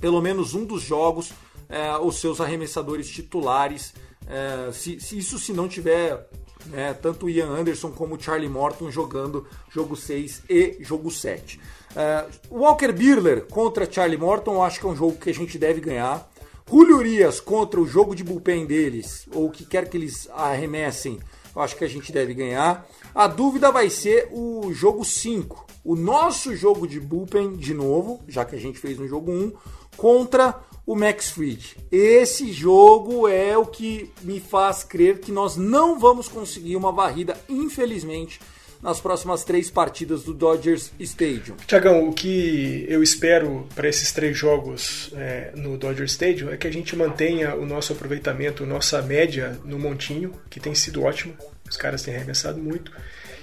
pelo menos um dos jogos é, os seus arremessadores titulares. É, se, se, isso se não tiver né, tanto o Ian Anderson como o Charlie Morton jogando jogo 6 e jogo 7. É, Walker Birler contra Charlie Morton, eu acho que é um jogo que a gente deve ganhar. Julio Urias contra o jogo de bullpen deles, ou o que quer que eles arremessem, eu acho que a gente deve ganhar. A dúvida vai ser o jogo 5, o nosso jogo de bullpen de novo, já que a gente fez no jogo 1, contra o Max Fried. Esse jogo é o que me faz crer que nós não vamos conseguir uma varrida, infelizmente, nas próximas três partidas do Dodgers Stadium. Tiagão, o que eu espero para esses três jogos é, no Dodger Stadium é que a gente mantenha o nosso aproveitamento, nossa média no montinho, que tem sido ótimo, os caras têm arremessado muito,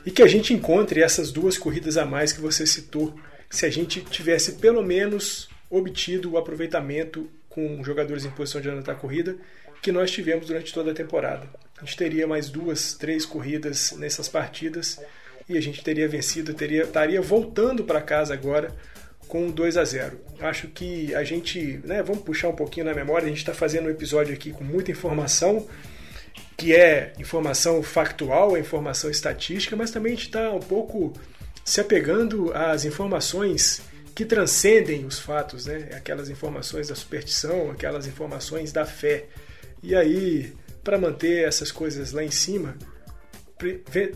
e que a gente encontre essas duas corridas a mais que você citou, se a gente tivesse pelo menos obtido o aproveitamento com jogadores em posição de anotar corrida que nós tivemos durante toda a temporada. A gente teria mais duas, três corridas nessas partidas e a gente teria vencido, teria, estaria voltando para casa agora com 2 a 0. Acho que a gente, né, vamos puxar um pouquinho na memória, a gente está fazendo um episódio aqui com muita informação, que é informação factual, é informação estatística, mas também a gente está um pouco se apegando às informações que transcendem os fatos, né? Aquelas informações da superstição, aquelas informações da fé. E aí, para manter essas coisas lá em cima,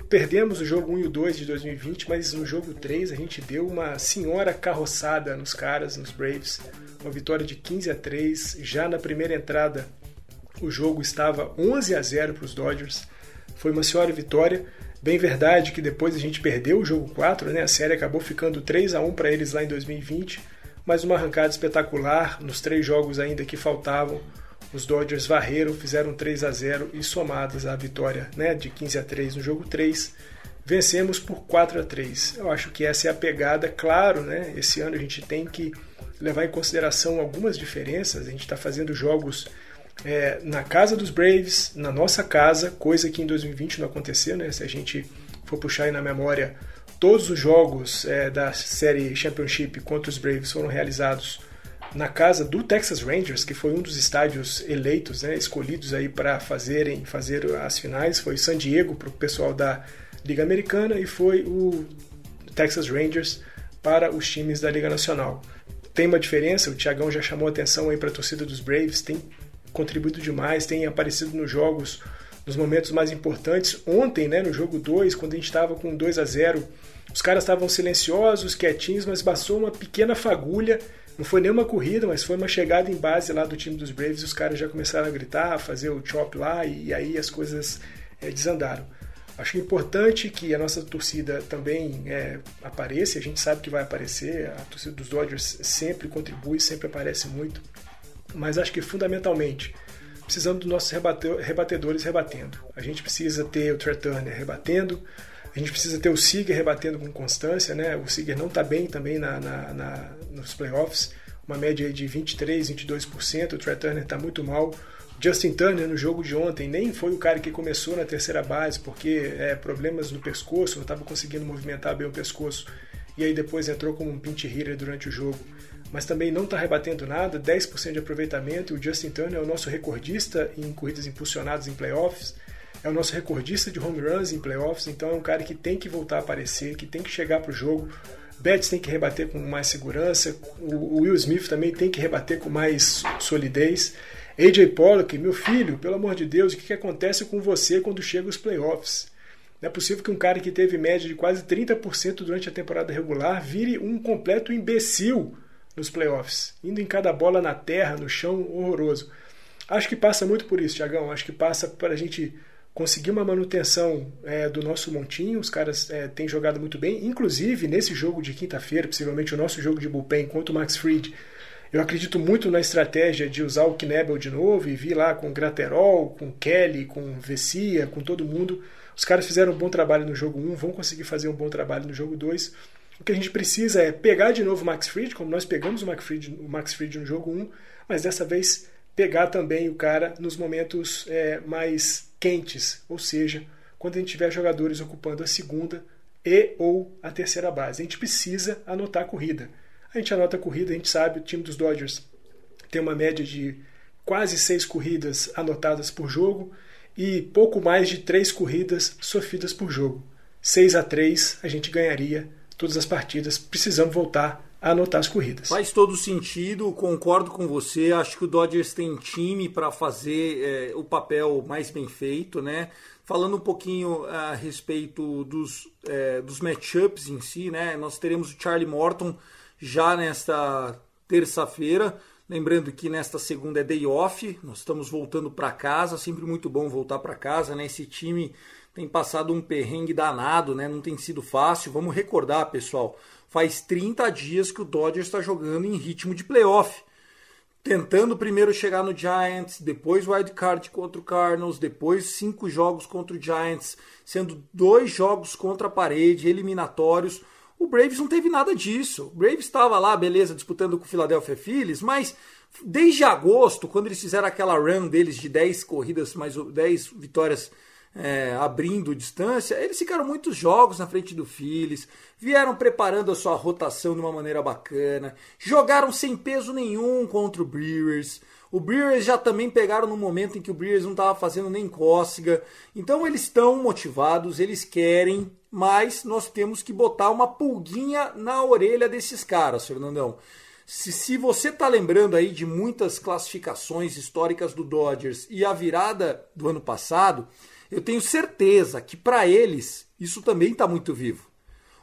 perdemos o jogo 1 e o 2 de 2020, mas no jogo 3 a gente deu uma senhora carroçada nos caras, nos Braves. Uma vitória de 15 a 3. Já na primeira entrada, o jogo estava 11 a 0 para os Dodgers. foi uma senhora vitória. Bem verdade que depois a gente perdeu o jogo 4, né? A série acabou ficando 3 a 1 para eles lá em 2020, mas uma arrancada espetacular nos três jogos ainda que faltavam. Os Dodgers varreram, fizeram 3 a 0 e somadas à vitória, né, de 15 a 3 no jogo 3, vencemos por 4 a 3. Eu acho que essa é a pegada, claro, né? Esse ano a gente tem que levar em consideração algumas diferenças. A gente está fazendo jogos é, na casa dos Braves, na nossa casa, coisa que em 2020 não aconteceu, né? Se a gente for puxar aí na memória, todos os jogos é, da série Championship contra os Braves foram realizados na casa do Texas Rangers, que foi um dos estádios eleitos, né, escolhidos aí para fazerem fazer as finais. Foi San Diego para o pessoal da Liga Americana e foi o Texas Rangers para os times da Liga Nacional. Tem uma diferença, o Thiagão já chamou atenção aí para a torcida dos Braves, tem contribuído demais, tem aparecido nos jogos nos momentos mais importantes. Ontem, né, no jogo 2, quando a gente estava com 2 a 0, os caras estavam silenciosos, quietinhos, mas bastou uma pequena fagulha. Não foi nenhuma corrida, mas foi uma chegada em base lá do time dos Braves. E os caras já começaram a gritar, a fazer o chop lá, e aí as coisas é, desandaram. Acho importante que a nossa torcida também é, apareça, a gente sabe que vai aparecer, a torcida dos Dodgers sempre contribui, sempre aparece muito, mas acho que fundamentalmente precisamos dos nossos rebatedores rebatendo. A gente precisa ter o Trey Turner rebatendo, a gente precisa ter o Seager rebatendo com constância, né? O Seager não está bem também na, na, na, nos playoffs, uma média de 23, 22%, o Trey Turner está muito mal. Justin Turner no jogo de ontem nem foi o cara que começou na terceira base, porque é, problemas no pescoço, não estava conseguindo movimentar bem o pescoço, e aí depois entrou como um pinch hitter durante o jogo. Mas também não está rebatendo nada, 10% de aproveitamento. O Justin Turner é o nosso recordista em corridas impulsionadas em playoffs, é o nosso recordista de home runs em playoffs, então é um cara que tem que voltar a aparecer, que tem que chegar para o jogo. Betts tem que rebater com mais segurança, o Will Smith também tem que rebater com mais solidez. AJ Pollock, meu filho, pelo amor de Deus, o que, que acontece com você quando chega os playoffs? Não é possível que um cara que teve média de quase 30% durante a temporada regular vire um completo imbecil nos playoffs, indo em cada bola na terra, no chão, horroroso. Acho que passa muito por isso, Tiagão. Acho que passa para a gente conseguir uma manutenção é, do nosso montinho. Os caras é, têm jogado muito bem. Inclusive, nesse jogo de quinta-feira, possivelmente o nosso jogo de bullpen contra o Max Fried, eu acredito muito na estratégia de usar o Knebel de novo e vir lá com Graterol, com Kelly, com Vessia, com todo mundo. Os caras fizeram um bom trabalho no jogo 1, vão conseguir fazer um bom trabalho no jogo 2. O que a gente precisa é pegar de novo o Max Fried, como nós pegamos o Max Fried, o Max Fried no jogo 1, mas dessa vez pegar também o cara nos momentos é, mais quentes, ou seja, quando a gente tiver jogadores ocupando a segunda e ou a terceira base. A gente precisa anotar a corrida. A gente anota a corrida, a gente sabe, o time dos Dodgers tem uma média de quase seis corridas anotadas por jogo e pouco mais de três corridas sofridas por jogo. 6 a 3 a gente ganharia todas as partidas. Precisamos voltar a anotar as corridas. Faz todo sentido, concordo com você. Acho que o Dodgers tem time para fazer é, o papel mais bem feito, né? Falando um pouquinho a respeito dos, é, dos matchups em si, né? Nós teremos o Charlie Morton já nesta terça-feira. Lembrando que nesta segunda é day off, nós estamos voltando para casa, sempre muito bom voltar para casa, né? Esse time tem passado um perrengue danado, né? Não tem sido fácil. Vamos recordar, pessoal, faz 30 dias que o Dodgers está jogando em ritmo de playoff. Tentando primeiro chegar no Giants, depois wild card contra o Cardinals, depois cinco jogos contra o Giants, sendo dois jogos contra a parede, eliminatórios. O Braves não teve nada disso. O Braves estava lá, beleza, disputando com o Philadelphia Phillies, mas desde agosto, quando eles fizeram aquela run deles de 10 corridas, mais 10 vitórias é, abrindo distância, eles ficaram muitos jogos na frente do Phillies, vieram preparando a sua rotação de uma maneira bacana, jogaram sem peso nenhum contra o Brewers. O Brewers já também pegaram no momento em que o Brewers não estava fazendo nem cócega. Então eles estão motivados, eles querem, mas nós temos que botar uma pulguinha na orelha desses caras, Fernandão. Se, se você está lembrando aí de muitas classificações históricas do Dodgers e a virada do ano passado, eu tenho certeza que para eles isso também está muito vivo.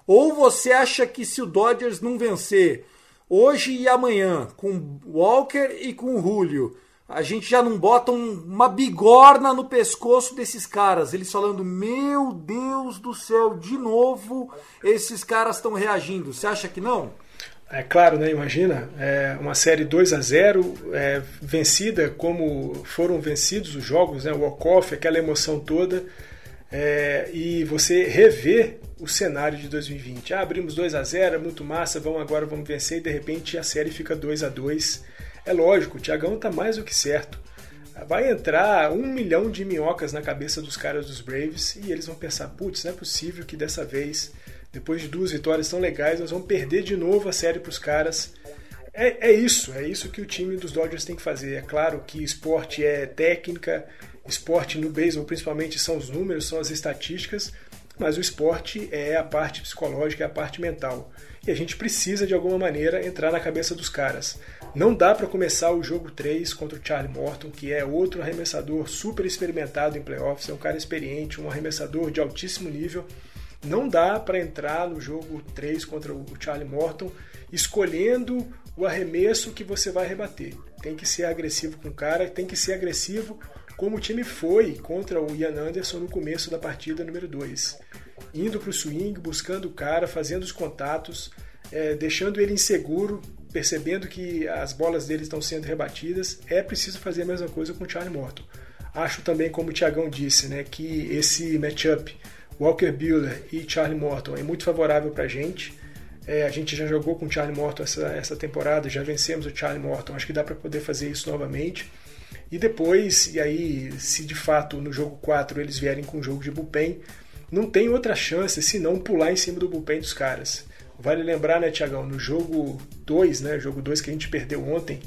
Ou você acha que se o Dodgers não vencer hoje e amanhã, com Walker e com Julio, a gente já não bota um, uma bigorna no pescoço desses caras. Eles falando, meu Deus do céu, de novo esses caras estão reagindo. Você acha que não? É claro, né? Imagina, é uma série 2 a 0 é, vencida como foram vencidos os jogos, né? O walk-off, aquela emoção toda. É, e você rever o cenário de 2020. Ah, abrimos 2 a 0 é muito massa, vamos agora, vamos vencer, e de repente a série fica 2 a 2 É lógico, o Tiagão tá mais do que certo. Vai entrar um milhão de minhocas na cabeça dos caras dos Braves e eles vão pensar: putz, não é possível que dessa vez depois de duas vitórias tão legais, nós vamos perder de novo a série para os caras. É, é, isso, é isso que o time dos Dodgers tem que fazer. É claro que esporte é técnica, esporte no beisebol principalmente são os números, são as estatísticas, mas o esporte é a parte psicológica, é a parte mental. E a gente precisa de alguma maneira entrar na cabeça dos caras. Não dá para começar o jogo 3 contra o Charlie Morton, que é outro arremessador super experimentado em playoffs, é um cara experiente, um arremessador de altíssimo nível não dá para entrar no jogo 3 contra o Charlie Morton escolhendo o arremesso que você vai rebater. Tem que ser agressivo com o cara, tem que ser agressivo como o time foi contra o Ian Anderson no começo da partida número 2. Indo para o swing, buscando o cara, fazendo os contatos, é, deixando ele inseguro, percebendo que as bolas dele estão sendo rebatidas. É preciso fazer a mesma coisa com o Charlie Morton. Acho também, como o Tiagão disse, né, que esse matchup Walker Buehler e Charlie Morton é muito favorável para a gente. É, a gente já jogou com o Charlie Morton essa, essa temporada, já vencemos o Charlie Morton, acho que dá para poder fazer isso novamente. E depois, e aí, se de fato no jogo 4 eles vierem com o jogo de bullpen, não tem outra chance senão pular em cima do bullpen dos caras. Vale lembrar, né, Tiagão, no jogo 2, né, jogo 2 que a gente perdeu ontem,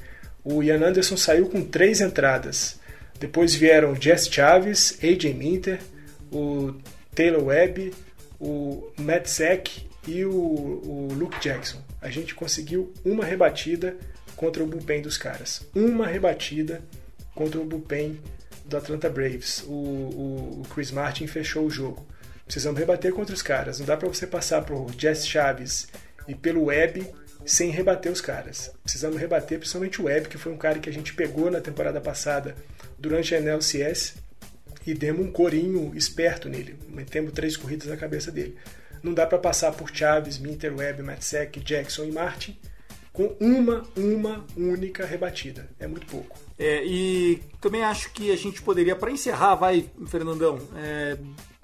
o Ian Anderson saiu com três entradas. Depois vieram Jess Chaves, AJ Minter, o Taylor Webb, o Matt Sack e o, o Luke Jackson. A gente conseguiu uma rebatida contra o bullpen dos caras. Uma rebatida contra o bullpen do Atlanta Braves. O, o, o, Chris Martin fechou o jogo. Precisamos rebater contra os caras. Não dá para você passar por Jess Chaves e pelo Webb sem rebater os caras. Precisamos rebater principalmente o Webb, que foi um cara que a gente pegou na temporada passada durante a NLCS e demos um corinho esperto nele. Metemos três corridas na cabeça dele. Não dá para passar por Chaves, Minter, Webb, Matsek, Jackson e Martin com uma, uma única rebatida. É muito pouco. É, e também acho que a gente poderia, para encerrar, vai, Fernandão, é,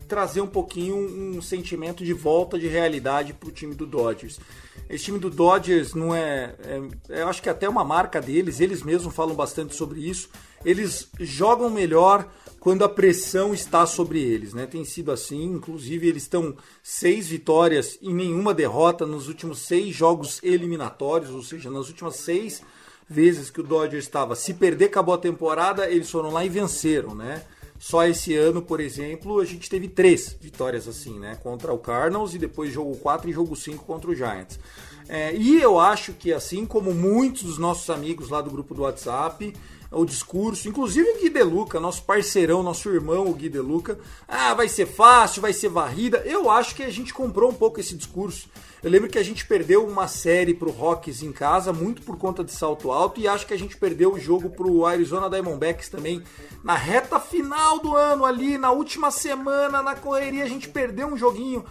trazer um pouquinho um sentimento de volta de realidade para o time do Dodgers. Esse time do Dodgers não é, é, Eu acho que até uma marca deles, eles mesmos falam bastante sobre isso. Eles jogam melhor quando a pressão está sobre eles, né? Tem sido assim, inclusive eles estão seis vitórias e nenhuma derrota nos últimos seis jogos eliminatórios, ou seja, nas últimas seis vezes que o Dodgers estava. Se perder, acabou a temporada, eles foram lá e venceram, né? Só esse ano, por exemplo, a gente teve três vitórias assim, né? Contra o Cardinals e depois jogo 4 e jogo 5 contra o Giants. É, e eu acho que assim como muitos dos nossos amigos lá do grupo do WhatsApp, o discurso, inclusive o Gui Deluca, nosso parceirão, nosso irmão, o Gui Deluca. Ah, vai ser fácil, vai ser varrida. Eu acho que a gente comprou um pouco esse discurso. Eu lembro que a gente perdeu uma série pro Rockies em casa, muito por conta de salto alto, e acho que a gente perdeu o jogo pro Arizona Diamondbacks também na reta final do ano ali, na última semana, na correria, a gente perdeu um joguinho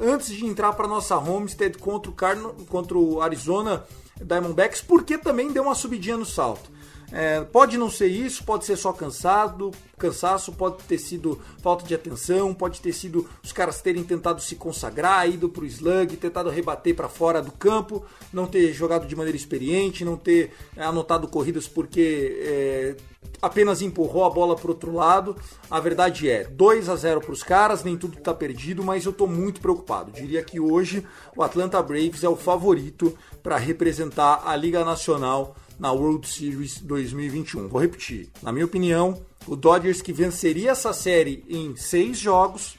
antes de entrar para nossa homestead contra o, Carno, contra o Arizona Diamondbacks, porque também deu uma subidinha no salto. É, pode não ser isso, pode ser só cansado, cansaço, pode ter sido falta de atenção, pode ter sido os caras terem tentado se consagrar, ido pro slug, tentado rebater para fora do campo, não ter jogado de maneira experiente, não ter anotado corridas porque é, apenas empurrou a bola para outro lado. A verdade é, 2 a 0 para os caras, nem tudo está perdido, mas eu estou muito preocupado. Diria que hoje o Atlanta Braves é o favorito para representar a Liga Nacional na World Series 2021. Vou repetir, na minha opinião, o Dodgers que venceria essa série em seis jogos,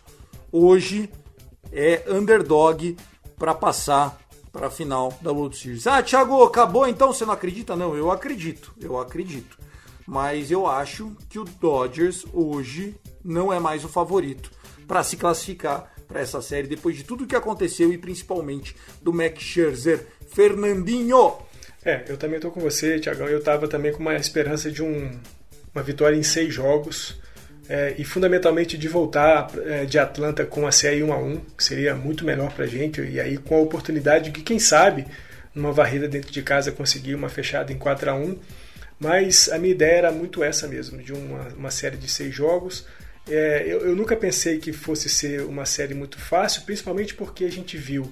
hoje é underdog para passar para a final da World Series. Ah, Thiago, acabou então? Você não acredita? Não, eu acredito, eu acredito. Mas eu acho que o Dodgers hoje não é mais o favorito para se classificar para essa série depois de tudo que aconteceu e principalmente do Max Scherzer. Fernandinho, É, eu também tô com você, Tiagão. Eu tava também com uma esperança de um, uma vitória em seis jogos. É, e fundamentalmente de voltar é, de Atlanta com a série 1 a 1 que seria muito melhor para a gente, e aí com a oportunidade de que, quem sabe, numa varrida dentro de casa conseguir uma fechada em 4 a 1 mas a minha ideia era muito essa mesmo, de uma, uma série de seis jogos. É, eu, eu nunca pensei que fosse ser uma série muito fácil, principalmente porque a gente viu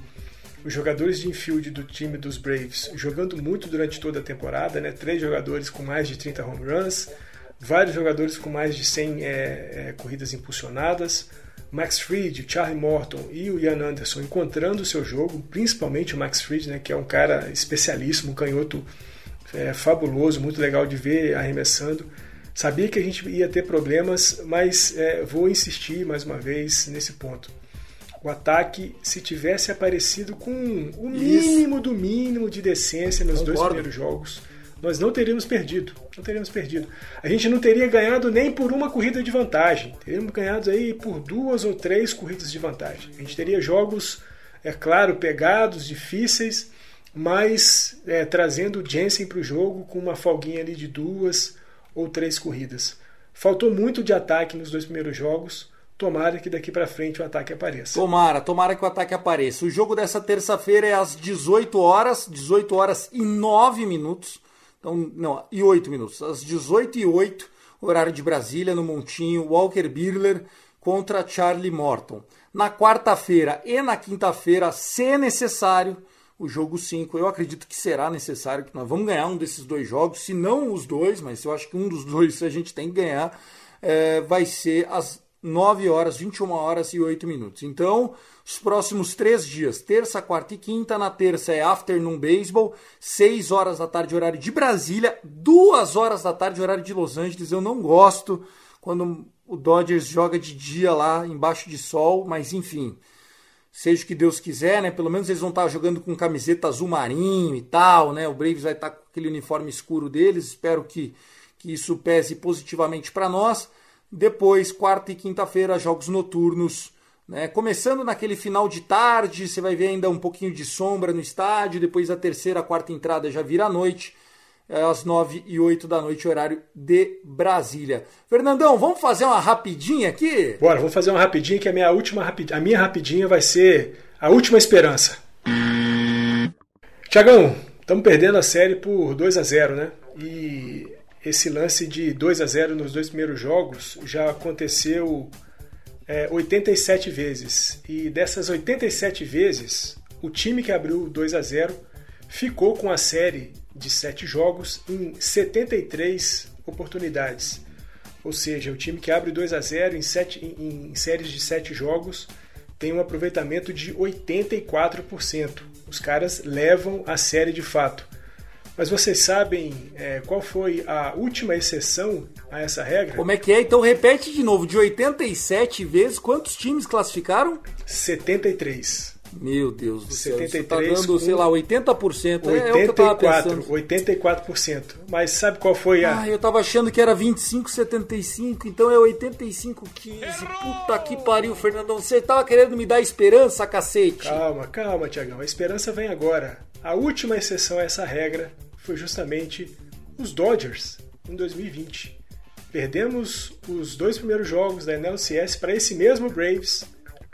os jogadores de infield do time dos Braves jogando muito durante toda a temporada, né? três jogadores com mais de 30 home runs, vários jogadores com mais de 100 é, é, corridas impulsionadas, Max Fried, Charlie Morton e o Ian Anderson encontrando o seu jogo, principalmente o Max Fried, né, que é um cara especialíssimo, um canhoto é, fabuloso, muito legal de ver arremessando. Sabia que a gente ia ter problemas, mas é, vou insistir mais uma vez nesse ponto. O ataque, se tivesse aparecido com o mínimo do mínimo de decência nos Concordo. dois primeiros jogos, nós não teríamos perdido. Não teríamos perdido. A gente não teria ganhado nem por uma corrida de vantagem. Teríamos ganhado aí por duas ou três corridas de vantagem. A gente teria jogos, é claro, pegados, difíceis, mas é, trazendo o Jensen para o jogo com uma folguinha ali de duas ou três corridas. Faltou muito de ataque nos dois primeiros jogos. Tomara que daqui para frente o ataque apareça. Tomara, tomara que o ataque apareça. O jogo dessa terça-feira é às 18 horas, 18 horas e 9 minutos. Então, não, e 8 minutos. Às 18 e 8, horário de Brasília, no Montinho, Walker Birler contra Charlie Morton. Na quarta-feira e na quinta-feira, se necessário, o jogo 5. Eu acredito que será necessário que nós vamos ganhar um desses dois jogos, se não os dois, mas eu acho que um dos dois a gente tem que ganhar, é, vai ser às 9 horas, 21 horas e 8 minutos. Então, os próximos três dias, terça, quarta e quinta. Na terça é Afternoon Baseball, 6 horas da tarde, horário de Brasília, 2 horas da tarde, horário de Los Angeles. Eu não gosto quando o Dodgers joga de dia lá, embaixo de sol, mas enfim seja o que Deus quiser, né? Pelo menos eles vão estar jogando com camiseta azul marinho e tal, né? O Braves vai estar com aquele uniforme escuro deles. Espero que, que isso pese positivamente para nós. Depois, quarta e quinta-feira, jogos noturnos. Né? Começando naquele final de tarde, você vai ver ainda um pouquinho de sombra no estádio. Depois, a terceira, a quarta entrada já vira à noite. É às 9 e 8 da noite, horário de Brasília. Fernandão, vamos fazer uma rapidinha aqui? Bora, vamos fazer uma rapidinha que a minha última rapidinha, a minha rapidinha vai ser a última esperança. Tiagão, estamos perdendo a série por 2 a 0 né? E esse lance de 2 a 0 nos dois primeiros jogos já aconteceu é, 87 vezes. E dessas 87 vezes, o time que abriu 2 a 0 ficou com a série de sete jogos em 73 oportunidades. Ou seja, o time que abre 2 a 0 em, em, em séries de 7 jogos tem um aproveitamento de 84%. Os caras levam a série de fato. Mas vocês sabem é, qual foi a última exceção a essa regra? Como é que é? Então repete de novo. De 87 vezes, quantos times classificaram? 73. Meu Deus do céu, 73 tá dando, sei lá, 80%. 84, é, o que eu tava 84%. Mas sabe qual foi a... Ah, eu tava achando que era 25,75, então é 85,15. Puta que pariu, Fernandão. Você tava querendo me dar esperança, cacete? Calma, calma, Tiagão. A esperança vem agora. A última exceção a essa regra foi justamente os Dodgers, em 2020. Perdemos os dois primeiros jogos da NLCS para esse mesmo Braves,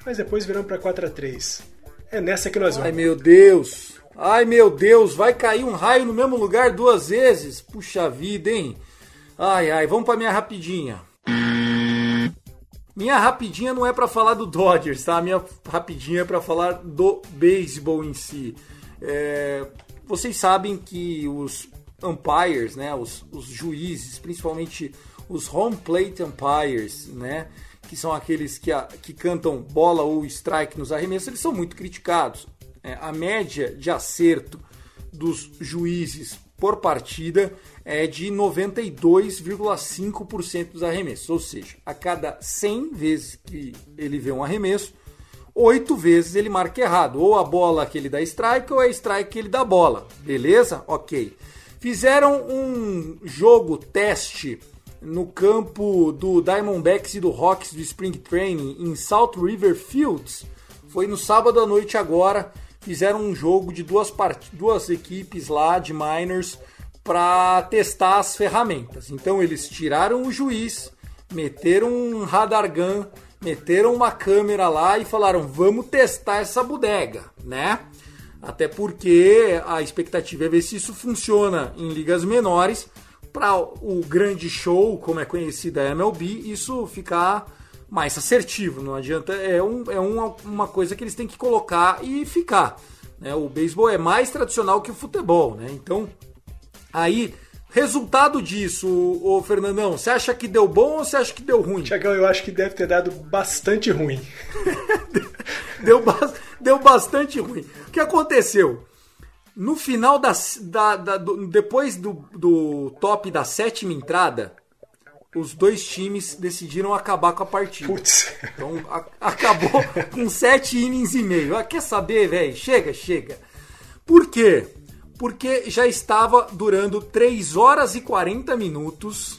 mas depois viramos para 4 a 3 é nessa que nós vamos. Ai meu Deus! Ai meu Deus, vai cair um raio no mesmo lugar duas vezes? Puxa vida, hein? Ai ai, vamos para minha rapidinha. Minha rapidinha não é para falar do Dodgers, tá? Minha rapidinha é para falar do beisebol em si. É, vocês sabem que os umpires, né, os, os juízes, principalmente os home plate umpires, né, que são aqueles que, a, que cantam bola ou strike nos arremessos, eles são muito criticados. É, a média de acerto dos juízes por partida é de 92,5% dos arremessos. Ou seja, a cada 100 vezes que ele vê um arremesso, 8 vezes ele marca errado. Ou a bola que ele dá strike ou a strike que ele dá bola. Beleza? Ok. Fizeram um jogo teste no campo do Diamondbacks e do Rocks do Spring Training em South River Fields. Foi no sábado à noite agora. fizeram um jogo de duas, part... duas equipes lá de minors para testar as ferramentas. Então eles tiraram o juiz, meteram um radar gun, meteram uma câmera lá e falaram: vamos testar essa bodega, né? Até porque a expectativa é ver se isso funciona em ligas menores para o grande show, como é conhecida a MLB, isso ficar mais assertivo. Não adianta, é, um, é uma, uma coisa que eles têm que colocar e ficar. Né? O beisebol é mais tradicional que o futebol, né? Então, aí Resultado disso, o Fernandão, você acha que deu bom ou você acha que deu ruim? Tiagão, eu acho que deve ter dado bastante ruim. deu, ba deu bastante ruim. O que aconteceu? No final da, da, da do, depois do, do top da sétima entrada, os dois times decidiram acabar com a partida. Putz. Então a, acabou com sete innings e meio. Ah, quer saber, velho? Chega, chega. Por quê? Porque já estava durando 3 horas e 40 minutos.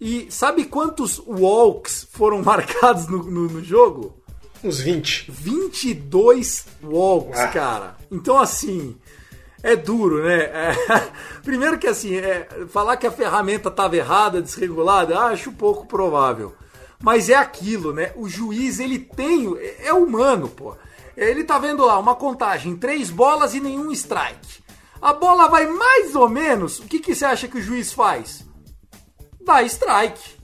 E sabe quantos walks foram marcados no, no, no jogo? Uns 20. 22 walks, ah. cara. Então, assim, é duro, né? É... Primeiro que, assim, é... falar que a ferramenta estava errada, desregulada, acho pouco provável. Mas é aquilo, né? O juiz, ele tem. É humano, pô. Ele tá vendo lá uma contagem, três bolas e nenhum strike. A bola vai mais ou menos. O que, que você acha que o juiz faz? Dá strike,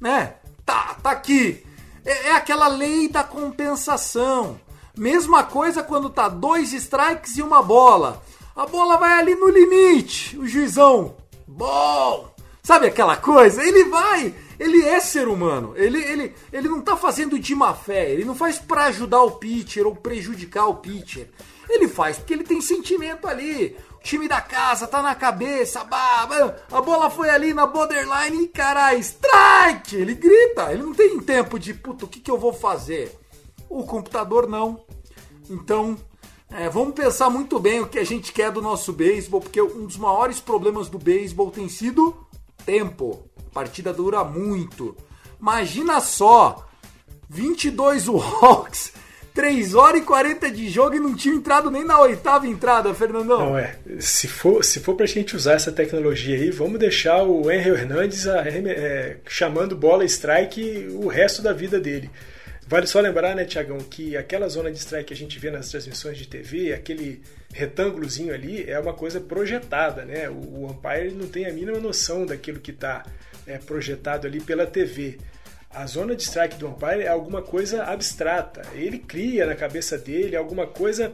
né? Tá, tá aqui. É, é aquela lei da compensação. Mesma coisa quando tá dois strikes e uma bola. A bola vai ali no limite. O juizão, bom. Sabe aquela coisa? Ele vai. Ele é ser humano. Ele, ele, ele não tá fazendo de má fé. Ele não faz para ajudar o pitcher ou prejudicar o pitcher. Ele faz porque ele tem sentimento ali time da casa tá na cabeça, bah, a bola foi ali na borderline e caralho, strike! Ele grita, ele não tem tempo de, puta, o que, que eu vou fazer? O computador não. Então, é, vamos pensar muito bem o que a gente quer do nosso beisebol, porque um dos maiores problemas do beisebol tem sido tempo. A partida dura muito. Imagina só, 22 walks 3 horas e 40 de jogo e não tinha entrado nem na oitava entrada, Fernandão. Não, é. Se for, se for pra gente usar essa tecnologia aí, vamos deixar o Henry Hernandes a, é, chamando bola strike o resto da vida dele. Vale só lembrar, né, Tiagão, que aquela zona de strike que a gente vê nas transmissões de TV, aquele retângulozinho ali, é uma coisa projetada, né? O, o umpire não tem a mínima noção daquilo que está é, projetado ali pela TV. A zona de strike do umpire é alguma coisa abstrata. Ele cria na cabeça dele alguma coisa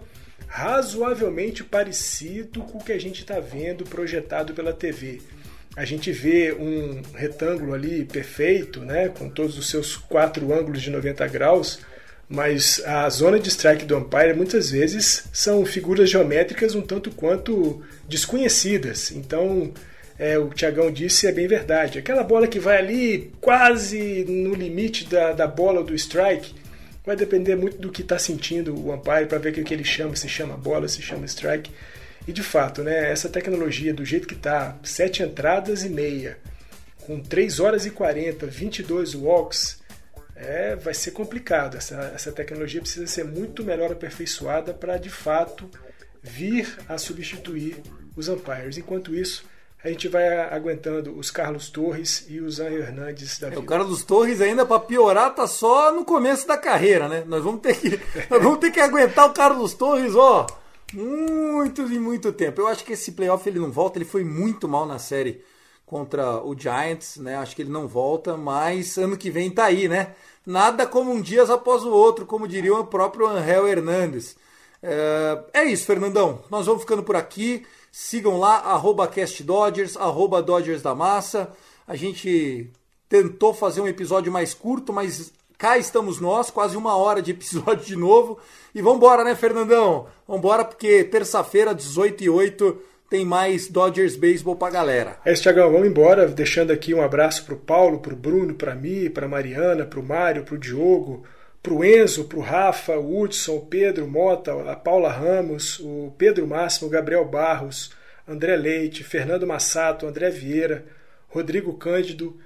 razoavelmente parecido com o que a gente está vendo projetado pela TV. A gente vê um retângulo ali perfeito, né, com todos os seus quatro ângulos de 90 graus, mas a zona de strike do umpire muitas vezes são figuras geométricas um tanto quanto desconhecidas. Então, é, o Tiagão disse é bem verdade. Aquela bola que vai ali quase no limite da, da bola do strike vai depender muito do que está sentindo o umpire para ver o que ele chama, se chama bola, se chama strike. E de fato, né, essa tecnologia do jeito que está, sete entradas e meia, com 3 horas e 40, 22 walks, é, vai ser complicado. Essa, essa tecnologia precisa ser muito melhor aperfeiçoada para de fato vir a substituir os umpires. Enquanto isso, a gente vai aguentando os Carlos Torres e os Anjo Hernandes da vida. É, o Carlos Torres ainda para piorar tá só no começo da carreira, né? Nós vamos ter que nós vamos ter que aguentar o Carlos Torres, ó, muito e muito tempo. Eu acho que esse playoff ele não volta, ele foi muito mal na série contra o Giants, né? Acho que ele não volta, mas ano que vem tá aí, né? Nada como um dia após o outro, como diria o próprio Angel Hernandes. É, é isso, Fernandão. Nós vamos ficando por aqui. Sigam lá, arroba CastDodgers, arroba Dodgers da Massa. A gente tentou fazer um episódio mais curto, mas cá estamos nós, quase uma hora de episódio de novo. E vambora, né, Fernandão? Vambora, porque terça-feira, 18 e 8, tem mais Dodgers Baseball pra galera. É isso, Thiagão. Vamos embora, deixando aqui um abraço pro Paulo, pro Bruno, pra mim, pra Mariana, pro Mário, pro Diogo, pro Enzo, pro Rafa, o Hudson, o Pedro Mota, a Paula Ramos, o Pedro Máximo, o Gabriel Barros, André Leite, Fernando Massato, André Vieira, Rodrigo Cândido.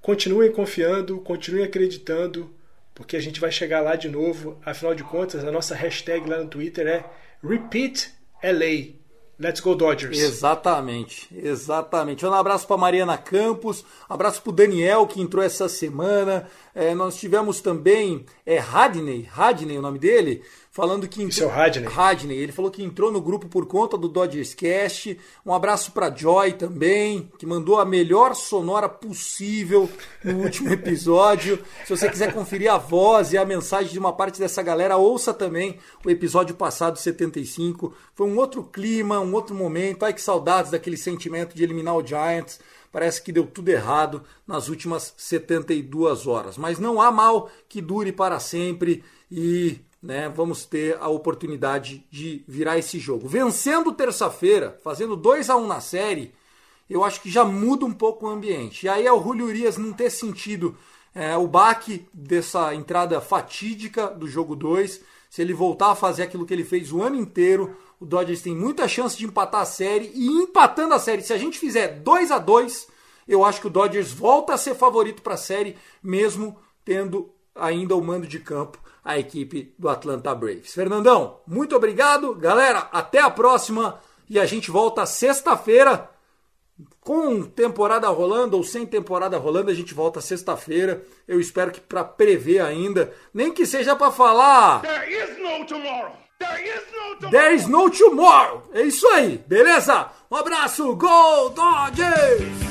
Continuem confiando, continuem acreditando. porque a gente vai chegar lá de novo. Afinal de contas, a nossa hashtag lá no Twitter é RepeatLA. Let's go Dodgers. Exatamente, exatamente. Um abraço para Mariana Campos, um abraço para o Daniel que entrou essa semana. É, nós tivemos também é Radney, Radney o nome dele, falando que entrou, Isso é o Radney. Radney, ele falou que entrou no grupo por conta do Dodgers Cast. Um abraço para Joy também, que mandou a melhor sonora possível no último episódio. Se você quiser conferir a voz e a mensagem de uma parte dessa galera, ouça também o episódio passado 75. Foi um outro clima, um outro momento. Ai que saudades daquele sentimento de eliminar o Giants parece que deu tudo errado nas últimas 72 horas. Mas não há mal que dure para sempre e né, vamos ter a oportunidade de virar esse jogo. Vencendo terça-feira, fazendo 2 a 1 na série, eu acho que já muda um pouco o ambiente. E aí é o Julio Urias não ter sentido é, o baque dessa entrada fatídica do jogo 2. Se ele voltar a fazer aquilo que ele fez o ano inteiro, o Dodgers tem muita chance de empatar a série e empatando a série, se a gente fizer 2 a 2, eu acho que o Dodgers volta a ser favorito para a série, mesmo tendo ainda o mando de campo a equipe do Atlanta Braves. Fernandão, muito obrigado, galera, até a próxima e a gente volta sexta-feira com temporada rolando ou sem temporada rolando, a gente volta sexta-feira. Eu espero que para prever ainda, nem que seja para falar. There is no tomorrow. There is no tomorrow. É isso aí, beleza? Um abraço, Go Dodgers!